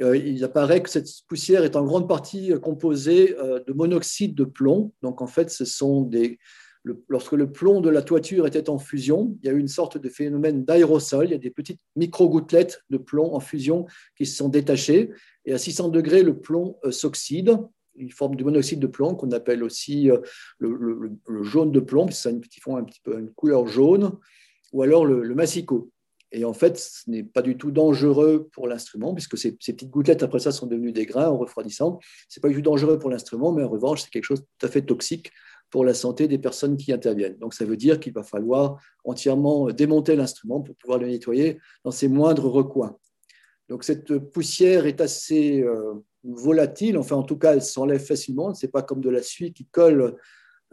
euh, il apparaît que cette poussière est en grande partie composée euh, de monoxyde de plomb. Donc, en fait, ce sont des, lorsque le plomb de la toiture était en fusion, il y a eu une sorte de phénomène d'aérosol. Il y a des petites micro-gouttelettes de plomb en fusion qui se sont détachées. Et à 600 degrés, le plomb euh, s'oxyde une forme de monoxyde de plomb qu'on appelle aussi euh, le, jaune de plomb, c'est un petit fond un petit peu une couleur jaune, ou alors le, massicot. Et en fait, ce n'est pas du tout dangereux pour l'instrument, puisque ces, petites gouttelettes, après ça, sont devenues des grains en refroidissant. Ce n'est pas du tout dangereux pour l'instrument, mais en revanche, c'est quelque chose de tout à fait toxique pour la santé des personnes qui interviennent. Donc, ça veut dire qu'il va falloir entièrement démonter l'instrument pour pouvoir le nettoyer dans ses moindres recoins. Donc, cette poussière est assez euh, volatile, enfin en tout cas elle s'enlève facilement, ce n'est pas comme de la suie qui colle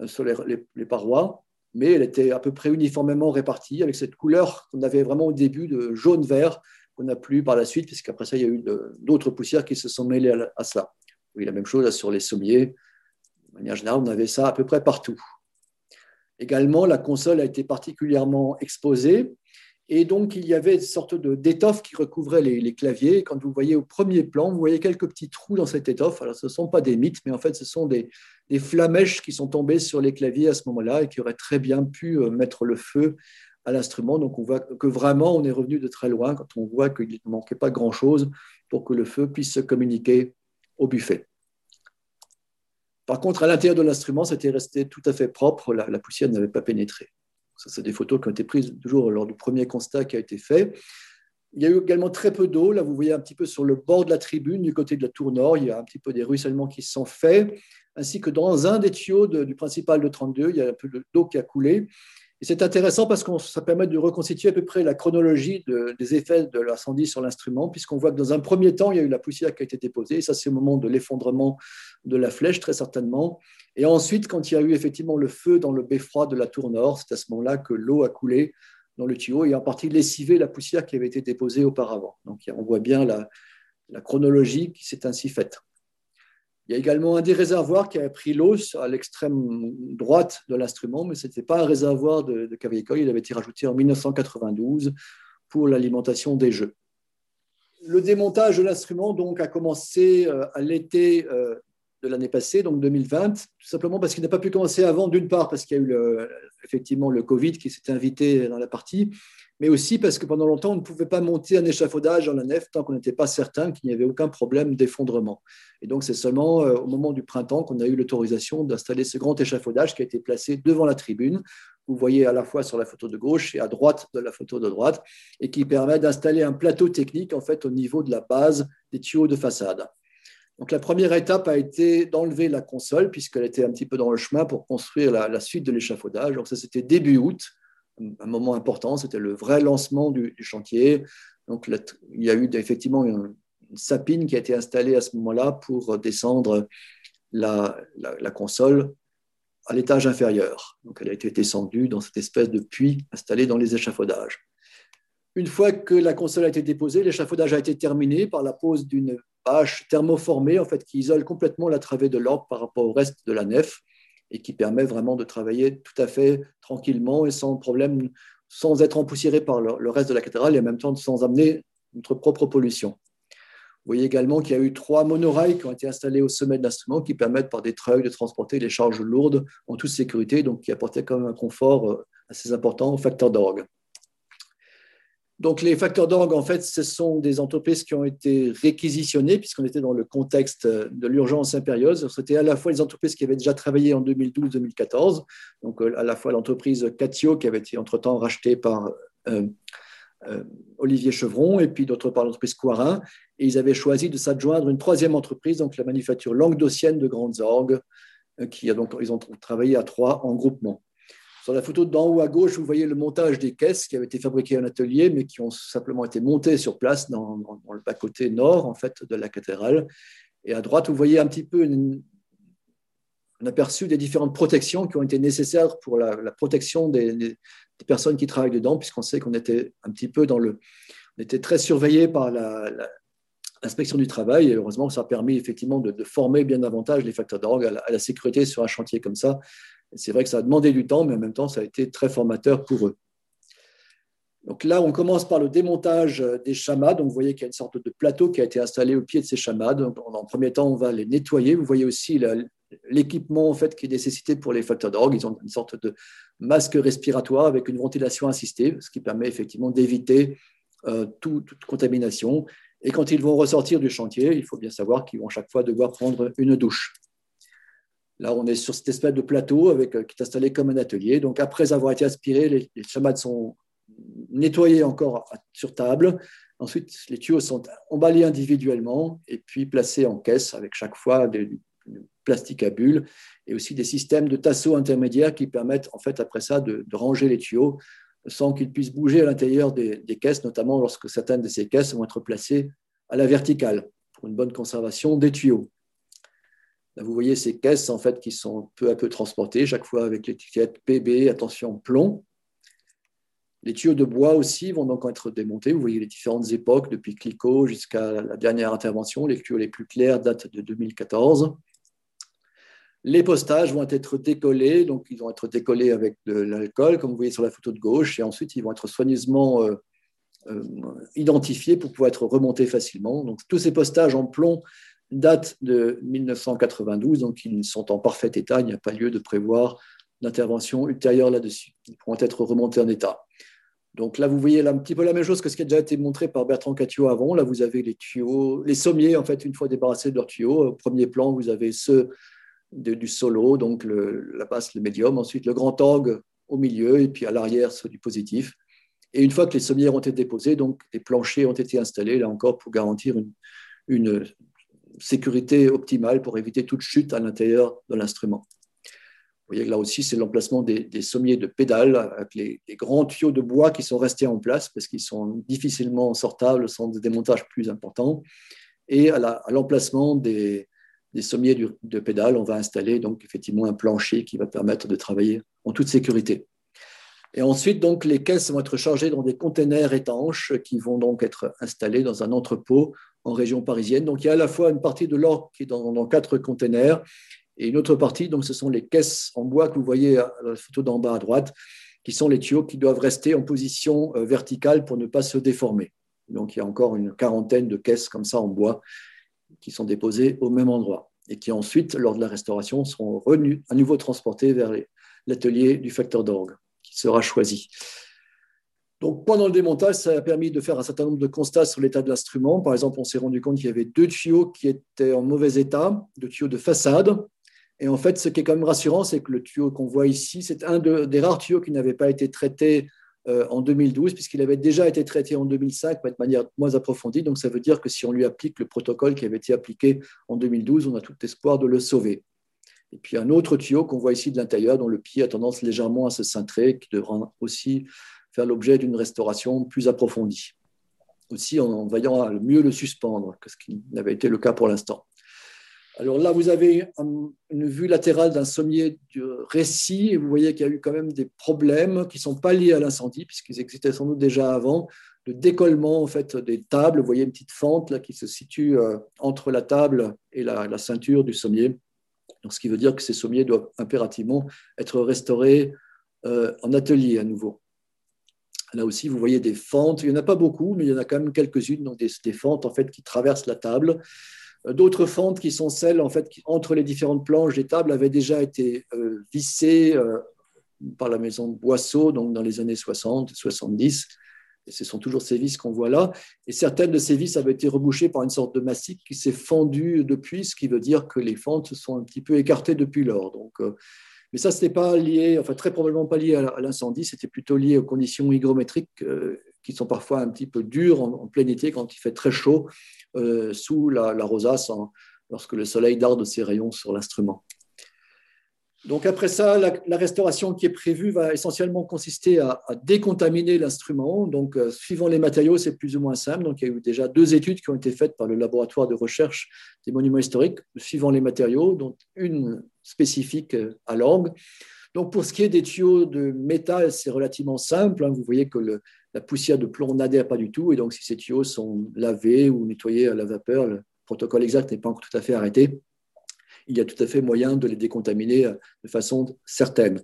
euh, sur les, parois, mais elle était à peu près uniformément répartie avec cette couleur qu'on avait vraiment au début de jaune-vert qu'on n'a plus par la suite, puisqu'après ça il y a eu d'autres poussières qui se sont mêlées à, à cela. Oui, la même chose sur les sommiers. De manière générale, on avait ça à peu près partout. Également, la console a été particulièrement exposée et donc, il y avait une sorte d'étoffe qui recouvrait les, claviers. Quand vous voyez au premier plan, vous voyez quelques petits trous dans cette étoffe. Alors, ce ne sont pas des mythes, mais en fait, ce sont des, des flamèches qui sont tombées sur les claviers à ce moment-là et qui auraient très bien pu euh, mettre le feu à l'instrument. Donc, on voit que vraiment, on est revenu de très loin quand on voit qu'il ne manquait pas grand-chose pour que le feu puisse se communiquer au buffet. Par contre, à l'intérieur de l'instrument, c'était resté tout à fait propre. la poussière n'avait pas pénétré. Ça, c'est des photos qui ont été prises toujours lors du premier constat qui a été fait. Il y a eu également très peu d'eau. Là, vous voyez un petit peu sur le bord de la tribune, du côté de la tour nord, il y a un petit peu des ruissellements qui se sont faits, ainsi que dans un des tuyaux du principal de 32, il y a un peu d'eau qui a coulé. c'est intéressant parce que ça permet de reconstituer à peu près la chronologie des effets de l'incendie sur l'instrument, puisqu'on voit que dans un premier temps, il y a eu la poussière qui a été déposée. ça, c'est au moment de l'effondrement de la flèche, très certainement. Et ensuite, quand il y a eu effectivement le feu dans le beffroi de la tour nord, c'est à ce moment-là que l'eau a coulé dans le tuyau et en partie lessivé la poussière qui avait été déposée auparavant. Donc, on voit bien la, chronologie qui s'est ainsi faite. Il y a également un des réservoirs qui a pris l'eau à l'extrême droite de l'instrument, mais ce n'était pas un réservoir de, de il avait été rajouté en 1992 pour l'alimentation des jeux. Le démontage de l'instrument donc, a commencé euh, à l'été euh, de l'année passée, donc 2020, tout simplement parce qu'il n'a pas pu commencer avant, d'une part parce qu'il y a eu effectivement le Covid qui s'est invité dans la partie, mais aussi parce que pendant longtemps, on ne pouvait pas monter un échafaudage dans la nef tant qu'on n'était pas certain qu'il n'y avait aucun problème d'effondrement. Et donc, c'est seulement euh, au moment du printemps qu'on a eu l'autorisation d'installer ce grand échafaudage qui a été placé devant la tribune. Vous voyez à la fois sur la photo de gauche et à droite de la photo de droite, et qui permet d'installer un plateau technique en fait au niveau de la base des tuyaux de façade. Donc la première étape a été d'enlever la console, puisqu'elle était un petit peu dans le chemin pour construire la, suite de l'échafaudage. Donc ça, c'était début août, un moment important, c'était le vrai lancement du, chantier. Donc il y a eu effectivement une, sapine qui a été installée à ce moment-là pour descendre la, la console à l'étage inférieur. Donc elle a été descendue dans cette espèce de puits installé dans les échafaudages. Une fois que la console a été déposée, l'échafaudage a été terminé par la pose d'une bâche thermoformée en fait, qui isole complètement la travée de l'orgue par rapport au reste de la nef et qui permet vraiment de travailler tout à fait tranquillement et sans problème, sans être empoussiéré par le, reste de la cathédrale et en même temps sans amener notre propre pollution. Vous voyez également qu'il y a eu trois monorails qui ont été installés au sommet de l'instrument qui permettent par des treuils de transporter les charges lourdes en toute sécurité, donc qui apportaient quand même un confort euh, assez important au facteur d'orgue. Donc, les facteurs d'orgue, en fait, ce sont des entreprises qui ont été réquisitionnées, puisqu'on était dans le contexte de l'urgence impérieuse. C'était à la fois les entreprises qui avaient déjà travaillé en 2012-2014, donc euh, à la fois l'entreprise Catio, qui avait été entre-temps rachetée par euh, euh, Olivier Chevron, et puis d'autre part l'entreprise Coirin. Et ils avaient choisi de s'adjoindre une troisième entreprise, donc la manufacture languedocienne de grandes orgues, qui a donc, ils ont travaillé à trois en groupement. Sur la photo d'en haut à gauche, vous voyez le montage des caisses qui avaient été fabriquées en atelier, mais qui ont simplement été montées sur place dans, le bas-côté nord en fait, de la cathédrale. Et à droite, vous voyez un petit peu un aperçu des différentes protections qui ont été nécessaires pour la, protection des, personnes qui travaillent dedans, puisqu'on sait qu'on était un petit peu dans le. On était très surveillé par l'inspection du travail, et heureusement, ça a permis effectivement de, former bien davantage les facteurs d'orgue à, la sécurité sur un chantier comme ça, c'est vrai que ça a demandé du temps, mais en même temps, ça a été très formateur pour eux. Donc là, on commence par le démontage des chamades. Donc vous voyez qu'il y a une sorte de plateau qui a été installé au pied de ces chamades. Donc, en premier temps, on va les nettoyer. Vous voyez aussi l'équipement en fait, qui est nécessité pour les facteurs d'orgue. Ils ont une sorte de masque respiratoire avec une ventilation assistée, ce qui permet effectivement d'éviter euh, toute contamination. Et quand ils vont ressortir du chantier, il faut bien savoir qu'ils vont chaque fois devoir prendre une douche. Là, on est sur cette espèce de plateau avec, euh, qui est installé comme un atelier. Donc, après avoir été aspirés, les, chamades sont nettoyés encore sur table. Ensuite, les tuyaux sont emballés individuellement et puis placés en caisse avec chaque fois du plastique à bulles et aussi des systèmes de tasseaux intermédiaires qui permettent, en fait, après ça, de, ranger les tuyaux sans qu'ils puissent bouger à l'intérieur des, caisses, notamment lorsque certaines de ces caisses vont être placées à la verticale pour une bonne conservation des tuyaux vous voyez ces caisses en fait qui sont peu à peu transportées, chaque fois avec l'étiquette PB, attention plomb. Les tuyaux de bois aussi vont donc être démontés. Vous voyez les différentes époques, depuis Clicquot jusqu'à la dernière intervention. Les tuyaux les plus clairs datent de 2014. Les postages vont être décollés, donc ils vont être décollés avec de l'alcool, comme vous voyez sur la photo de gauche, et ensuite ils vont être soigneusement euh, euh, identifiés pour pouvoir être remontés facilement. Donc tous ces postages en plomb date de 1992, donc ils sont en parfait état, il n'y a pas lieu de prévoir d'intervention ultérieure là-dessus. Ils pourront être remontés en état. Donc là, vous voyez un petit peu la même chose que ce qui a déjà été montré par Bertrand Catio avant. Là, vous avez les tuyaux, les sommiers, en fait, une fois débarrassés de leurs tuyaux. Au premier plan, vous avez ceux du solo, donc la basse, le médium. Ensuite, le grand orgue au milieu, et puis à l'arrière, ceux du positif. Et une fois que les sommiers ont été déposés, donc les planchers ont été installés, là encore, pour garantir une sécurité optimale pour éviter toute chute à l'intérieur de l'instrument. Vous voyez que là aussi, c'est l'emplacement des, sommiers de pédales avec les, grands tuyaux de bois qui sont restés en place parce qu'ils sont difficilement sortables sans des démontages plus importants. Et à l'emplacement des, sommiers de pédales, on va installer donc effectivement un plancher qui va permettre de travailler en toute sécurité. Et ensuite, donc, les caisses vont être chargées dans des containers étanches qui vont donc être installés dans un entrepôt en région parisienne. Donc, il y a à la fois une partie de l'or qui est dans, quatre containers et une autre partie, donc, ce sont les caisses en bois que vous voyez à la photo d'en bas à droite, qui sont les tuyaux qui doivent rester en position euh, verticale pour ne pas se déformer. Donc, il y a encore une quarantaine de caisses comme ça en bois qui sont déposées au même endroit et qui ensuite, lors de la restauration, seront à nouveau transportées vers l'atelier du facteur d'orgue sera choisi. Donc, pendant le démontage, ça a permis de faire un certain nombre de constats sur l'état de l'instrument. Par exemple, on s'est rendu compte qu'il y avait deux tuyaux qui étaient en mauvais état, deux tuyaux de façade. Et en fait, ce qui est quand même rassurant, c'est que le tuyau qu'on voit ici, c'est un des rares tuyaux qui n'avait pas été traité euh, en 2012, puisqu'il avait déjà été traité en 2005, mais de manière moins approfondie. Donc, ça veut dire que si on lui applique le protocole qui avait été appliqué en 2012, on a tout espoir de le sauver. Et puis un autre tuyau qu'on voit ici de l'intérieur, dont le pied a tendance légèrement à se cintrer, qui devra aussi faire l'objet d'une restauration plus approfondie. Aussi en, veillant mieux le suspendre, ce qui n'avait été le cas pour l'instant. Alors là, vous avez une vue latérale d'un sommier de récit et vous voyez qu'il y a eu quand même des problèmes qui ne sont pas liés à l'incendie, puisqu'ils existaient sans doute déjà avant, de décollement en fait, des tables. Vous voyez une petite fente là, qui se situe euh, entre la table et la ceinture du sommier donc, ce qui veut dire que ces sommiers doivent impérativement être restaurés euh, en atelier à nouveau. Là aussi, vous voyez des fentes. Il n'y en a pas beaucoup, mais il y en a quand même quelques-unes, donc des, fentes en fait qui traversent la table. Euh, d'autres fentes qui sont celles en fait qui, entre les différentes planches des tables avaient déjà été euh, vissées par la maison Boisseau, donc dans les années 60, 70 ce sont toujours ces vis qu'on voit là. Et certaines de ces vis avaient été rebouchées par une sorte de massif qui s'est fendu depuis, ce qui veut dire que les fentes se sont un petit peu écartées depuis lors. Donc, euh, mais ça, ce n'était pas lié, enfin très probablement pas lié à l'incendie, c'était plutôt lié aux conditions hygrométriques euh, qui sont parfois un petit peu dures en, plein été quand il fait très chaud euh, sous la, rosace lorsque le soleil darde ses rayons sur l'instrument. Donc après ça, la, restauration qui est prévue va essentiellement consister à, décontaminer l'instrument. Donc euh, suivant les matériaux, c'est plus ou moins simple. Donc il y a eu déjà deux études qui ont été faites par le laboratoire de recherche des monuments historiques suivant les matériaux, dont une spécifique euh, à l'orgue. Donc pour ce qui est des tuyaux de métal, c'est relativement simple. Hein. Vous voyez que la poussière de plomb n'adhère pas du tout. Et donc si ces tuyaux sont lavés ou nettoyés à la vapeur, le protocole exact n'est pas encore tout à fait arrêté il y a tout à fait moyen de les décontaminer euh, de façon certaine.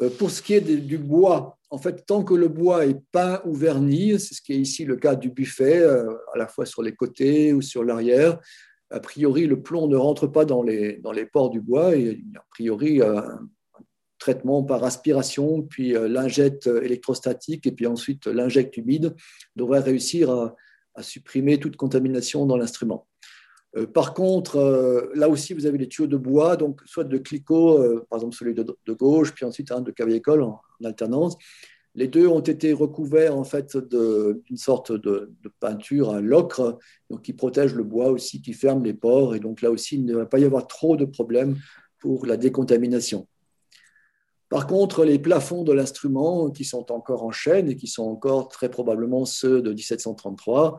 Euh, pour ce qui est du bois, en fait, tant que le bois est peint ou verni, c'est ce qui est ici le cas du buffet, à la fois sur les côtés ou sur l'arrière, a priori, le plomb ne rentre pas dans les, dans les pores du bois et a priori un traitement par aspiration, puis lingette électrostatique et puis ensuite l'injecte humide devrait réussir à supprimer toute contamination dans l'instrument. Euh, par contre, euh, là aussi, vous avez les tuyaux de bois, donc soit de Clicquot, euh, par exemple celui de, gauche, puis ensuite un de Cavieille-École en, alternance. Les deux ont été recouverts en fait d'une sorte de, peinture à l'ocre, donc qui protège le bois aussi, qui ferme les pores, et donc là aussi, il ne va pas y avoir trop de problèmes pour la décontamination. Par contre, les plafonds de l'instrument, qui sont encore en chaîne et qui sont encore très probablement ceux de 1733,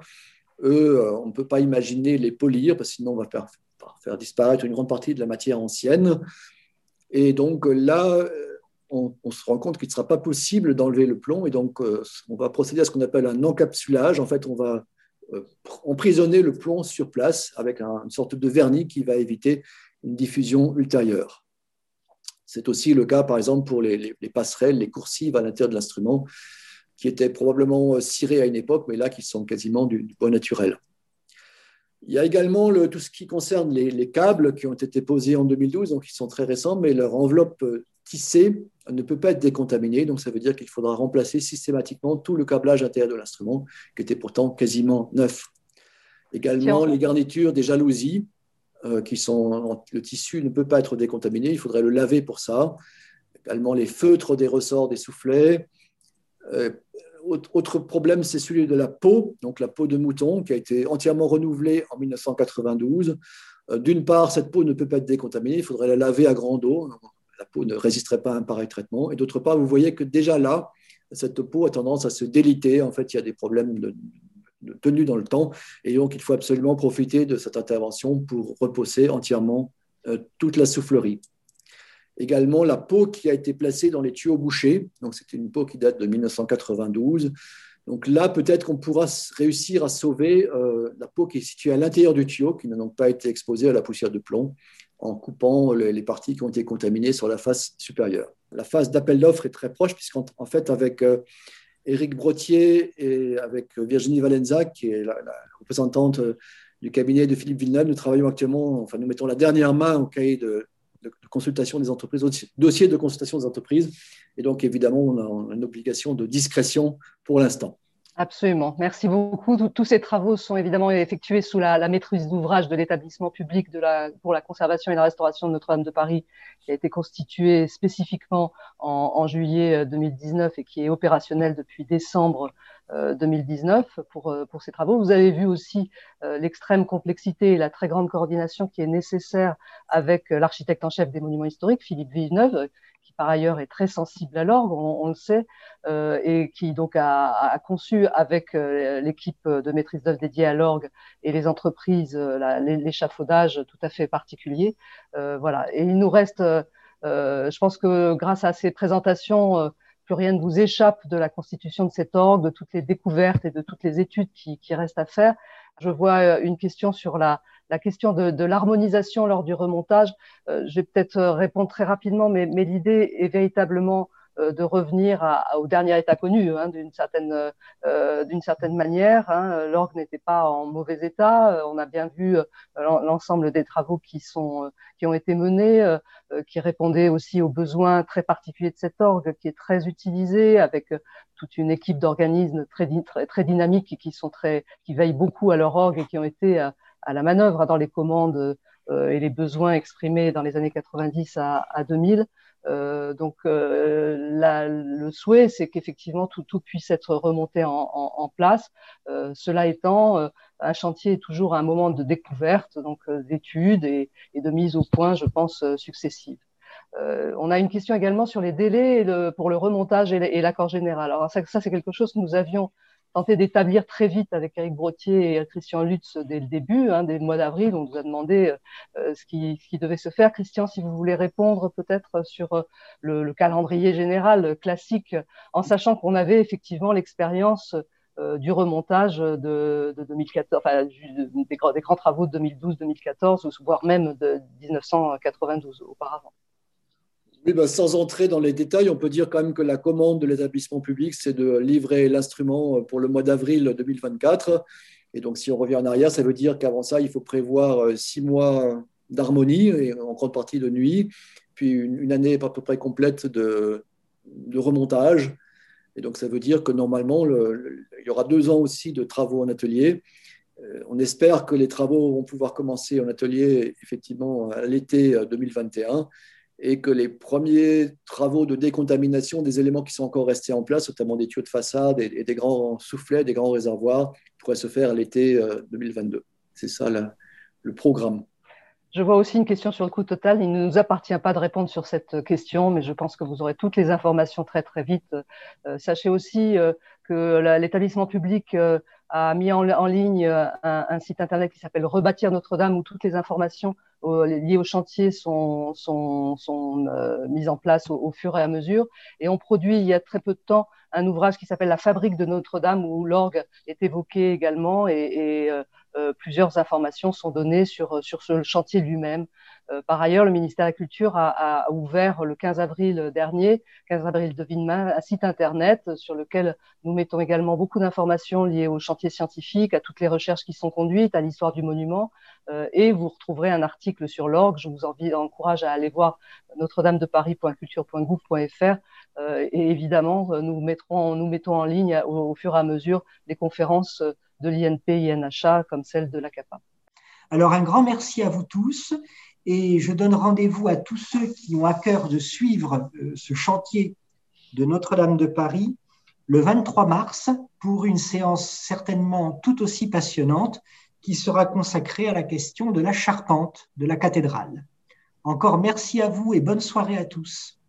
eux, euh, on ne peut pas imaginer les polir, parce que sinon on va faire, faire disparaître une grande partie de la matière ancienne. Et donc là, on, se rend compte qu'il ne sera pas possible d'enlever le plomb, et donc euh, on va procéder à ce qu'on appelle un encapsulage. En fait, on va euh, emprisonner le plomb sur place avec une sorte de vernis qui va éviter une diffusion ultérieure. C'est aussi le cas, par exemple, pour les passerelles, les coursives à l'intérieur de l'instrument qui étaient probablement euh, cirés à une époque, mais là qui sont quasiment du, bois naturel. Il y a également le, tout ce qui concerne les, câbles qui ont été posés en 2012, donc ils sont très récents, mais leur enveloppe euh, tissée ne peut pas être décontaminée, donc ça veut dire qu'il faudra remplacer systématiquement tout le câblage intérieur de l'instrument, qui était pourtant quasiment neuf. Également les garnitures des jalousies, euh, qui sont le tissu ne peut pas être décontaminé, il faudrait le laver pour ça. Également les feutres des ressorts des soufflets, euh, autre problème, c'est celui de la peau, donc la peau de mouton, qui a été entièrement renouvelée en 1992. Euh, d'une part, cette peau ne peut pas être décontaminée, il faudrait la laver à grande eau. la peau ne résisterait pas à un pareil traitement. Et d'autre part, vous voyez que déjà là, cette peau a tendance à se déliter. En fait, il y a des problèmes de, tenue dans le temps. Et donc, il faut absolument profiter de cette intervention pour reposer entièrement euh, toute la soufflerie. Également, la peau qui a été placée dans les tuyaux bouchés. Donc, c'est une peau qui date de 1992. Donc là, peut-être qu'on pourra réussir à sauver euh, la peau qui est située à l'intérieur du tuyau, qui n'a donc pas été exposée à la poussière de plomb, en coupant les, parties qui ont été contaminées sur la face supérieure. La phase d'appel d'offres est très proche, puisqu'en fait, avec euh, Éric Brottier et avec Virginie Valenza, qui est la, représentante euh, du cabinet de Philippe Villeneuve, nous travaillons actuellement, enfin, nous mettons la dernière main au cahier de, consultation des entreprises, dossier de consultation des entreprises. Et donc, évidemment, on a une obligation de discrétion pour l'instant. Absolument. Merci beaucoup. Tous ces travaux sont évidemment effectués sous la, maîtrise d'ouvrage de l'établissement public pour la conservation et la restauration de Notre-Dame de Paris, qui a été constitué spécifiquement en, juillet 2019 euh, et qui est opérationnel depuis décembre 2019 euh, euh, pour ces travaux. Vous avez vu aussi l'extrême complexité et la très grande coordination qui est nécessaire avec l'architecte en chef des monuments historiques, Philippe Villeneuve, par ailleurs est très sensible à l'orgue, on, le sait, euh, et qui donc a, conçu avec euh, l'équipe de maîtrise d'œuvre dédiée à l'orgue et les entreprises euh, l'échafaudage tout à fait particulier. voilà. Et il nous reste, je pense que grâce à ces présentations, plus rien ne vous échappe de la constitution de cet orgue, de toutes les découvertes et de toutes les études qui, qui restent à faire. Je vois une question sur la, la question de, l'harmonisation lors du remontage, euh, je vais peut-être euh, répondre très rapidement, mais, l'idée est véritablement euh, de revenir au dernier état connu, hein, d'une certaine, certaine manière. Hein. L'orgue n'était pas en mauvais état. On a bien vu l'ensemble des travaux qui, sont, qui ont été menés, qui répondaient aussi aux besoins très particuliers de cet orgue, qui est très utilisé avec toute une équipe d'organismes très, très, très dynamiques qui, sont très, qui veillent beaucoup à leur orgue et qui ont été à la manœuvre dans les commandes euh, et les besoins exprimés dans les années 90 à, 2000. Euh, donc euh, le souhait, c'est qu'effectivement tout, tout, puisse être remonté en, place. cela étant, un chantier est toujours un moment de découverte, donc d'études et, de mise au point, je pense, successive. on a une question également sur les délais pour le remontage et l'accord général. Alors ça, ça c'est quelque chose que nous avions tenté d'établir très vite avec Eric Brottier et Christian Lutz dès le début, hein, dès le mois d'avril. On nous a demandé euh, ce, qui, ce, qui, devait se faire. Christian, si vous voulez répondre peut-être sur euh, le, le, calendrier général classique, en sachant qu'on avait effectivement l'expérience euh, du remontage de, de 2014, enfin, des, grands, des grands travaux de 2012-2014, voire même de 1992 auparavant. Ben, sans entrer dans les détails, on peut dire quand même que la commande de l'établissement public, c'est de livrer l'instrument pour le mois d'avril 2024. Et donc, si on revient en arrière, ça veut dire qu'avant ça, il faut prévoir euh, six mois d'harmonie, en grande partie de nuit, puis une, année à peu près complète de, remontage. Et donc, ça veut dire que normalement, il y aura deux ans aussi de travaux en atelier. Euh, on espère que les travaux vont pouvoir commencer en atelier effectivement à l'été 2021 et que les premiers travaux de décontamination des éléments qui sont encore restés en place, notamment des tuyaux de façade et, des grands soufflets, des grands réservoirs, pourraient se faire l'été 2022. Euh, C'est ça le programme. Je vois aussi une question sur le coût total. Il ne nous appartient pas de répondre sur cette question, mais je pense que vous aurez toutes les informations très très vite. Euh, sachez aussi euh, que l'établissement public a mis en, ligne un, site internet qui s'appelle Rebâtir Notre-Dame où toutes les informations liées au chantier sont, sont, sont euh, mises en place au, fur et à mesure. Et on produit il y a très peu de temps un ouvrage qui s'appelle La fabrique de Notre-Dame où l'orgue est évoqué également et, euh, euh, plusieurs informations sont données sur, sur ce chantier lui-même. Euh, par ailleurs, le ministère de la Culture a, ouvert le 15 avril dernier, 15 avril de un site internet sur lequel nous mettons également beaucoup d'informations liées au chantier scientifique, à toutes les recherches qui sont conduites, à l'histoire du monument. Euh, et vous retrouverez un article sur l'orgue. Je vous encourage à aller voir notre-dame-de-paris.culture.gouv.fr. Euh, et évidemment, nous, mettons en ligne au, fur et à mesure les conférences de l'INP, INHA, comme celle de l'ACAPA. Alors, un grand merci à vous tous et je donne rendez-vous à tous ceux qui ont à cœur de suivre euh, ce chantier de Notre-Dame de Paris le 23 mars pour une séance certainement tout aussi passionnante qui sera consacrée à la question de la charpente de la cathédrale. Encore merci à vous et bonne soirée à tous.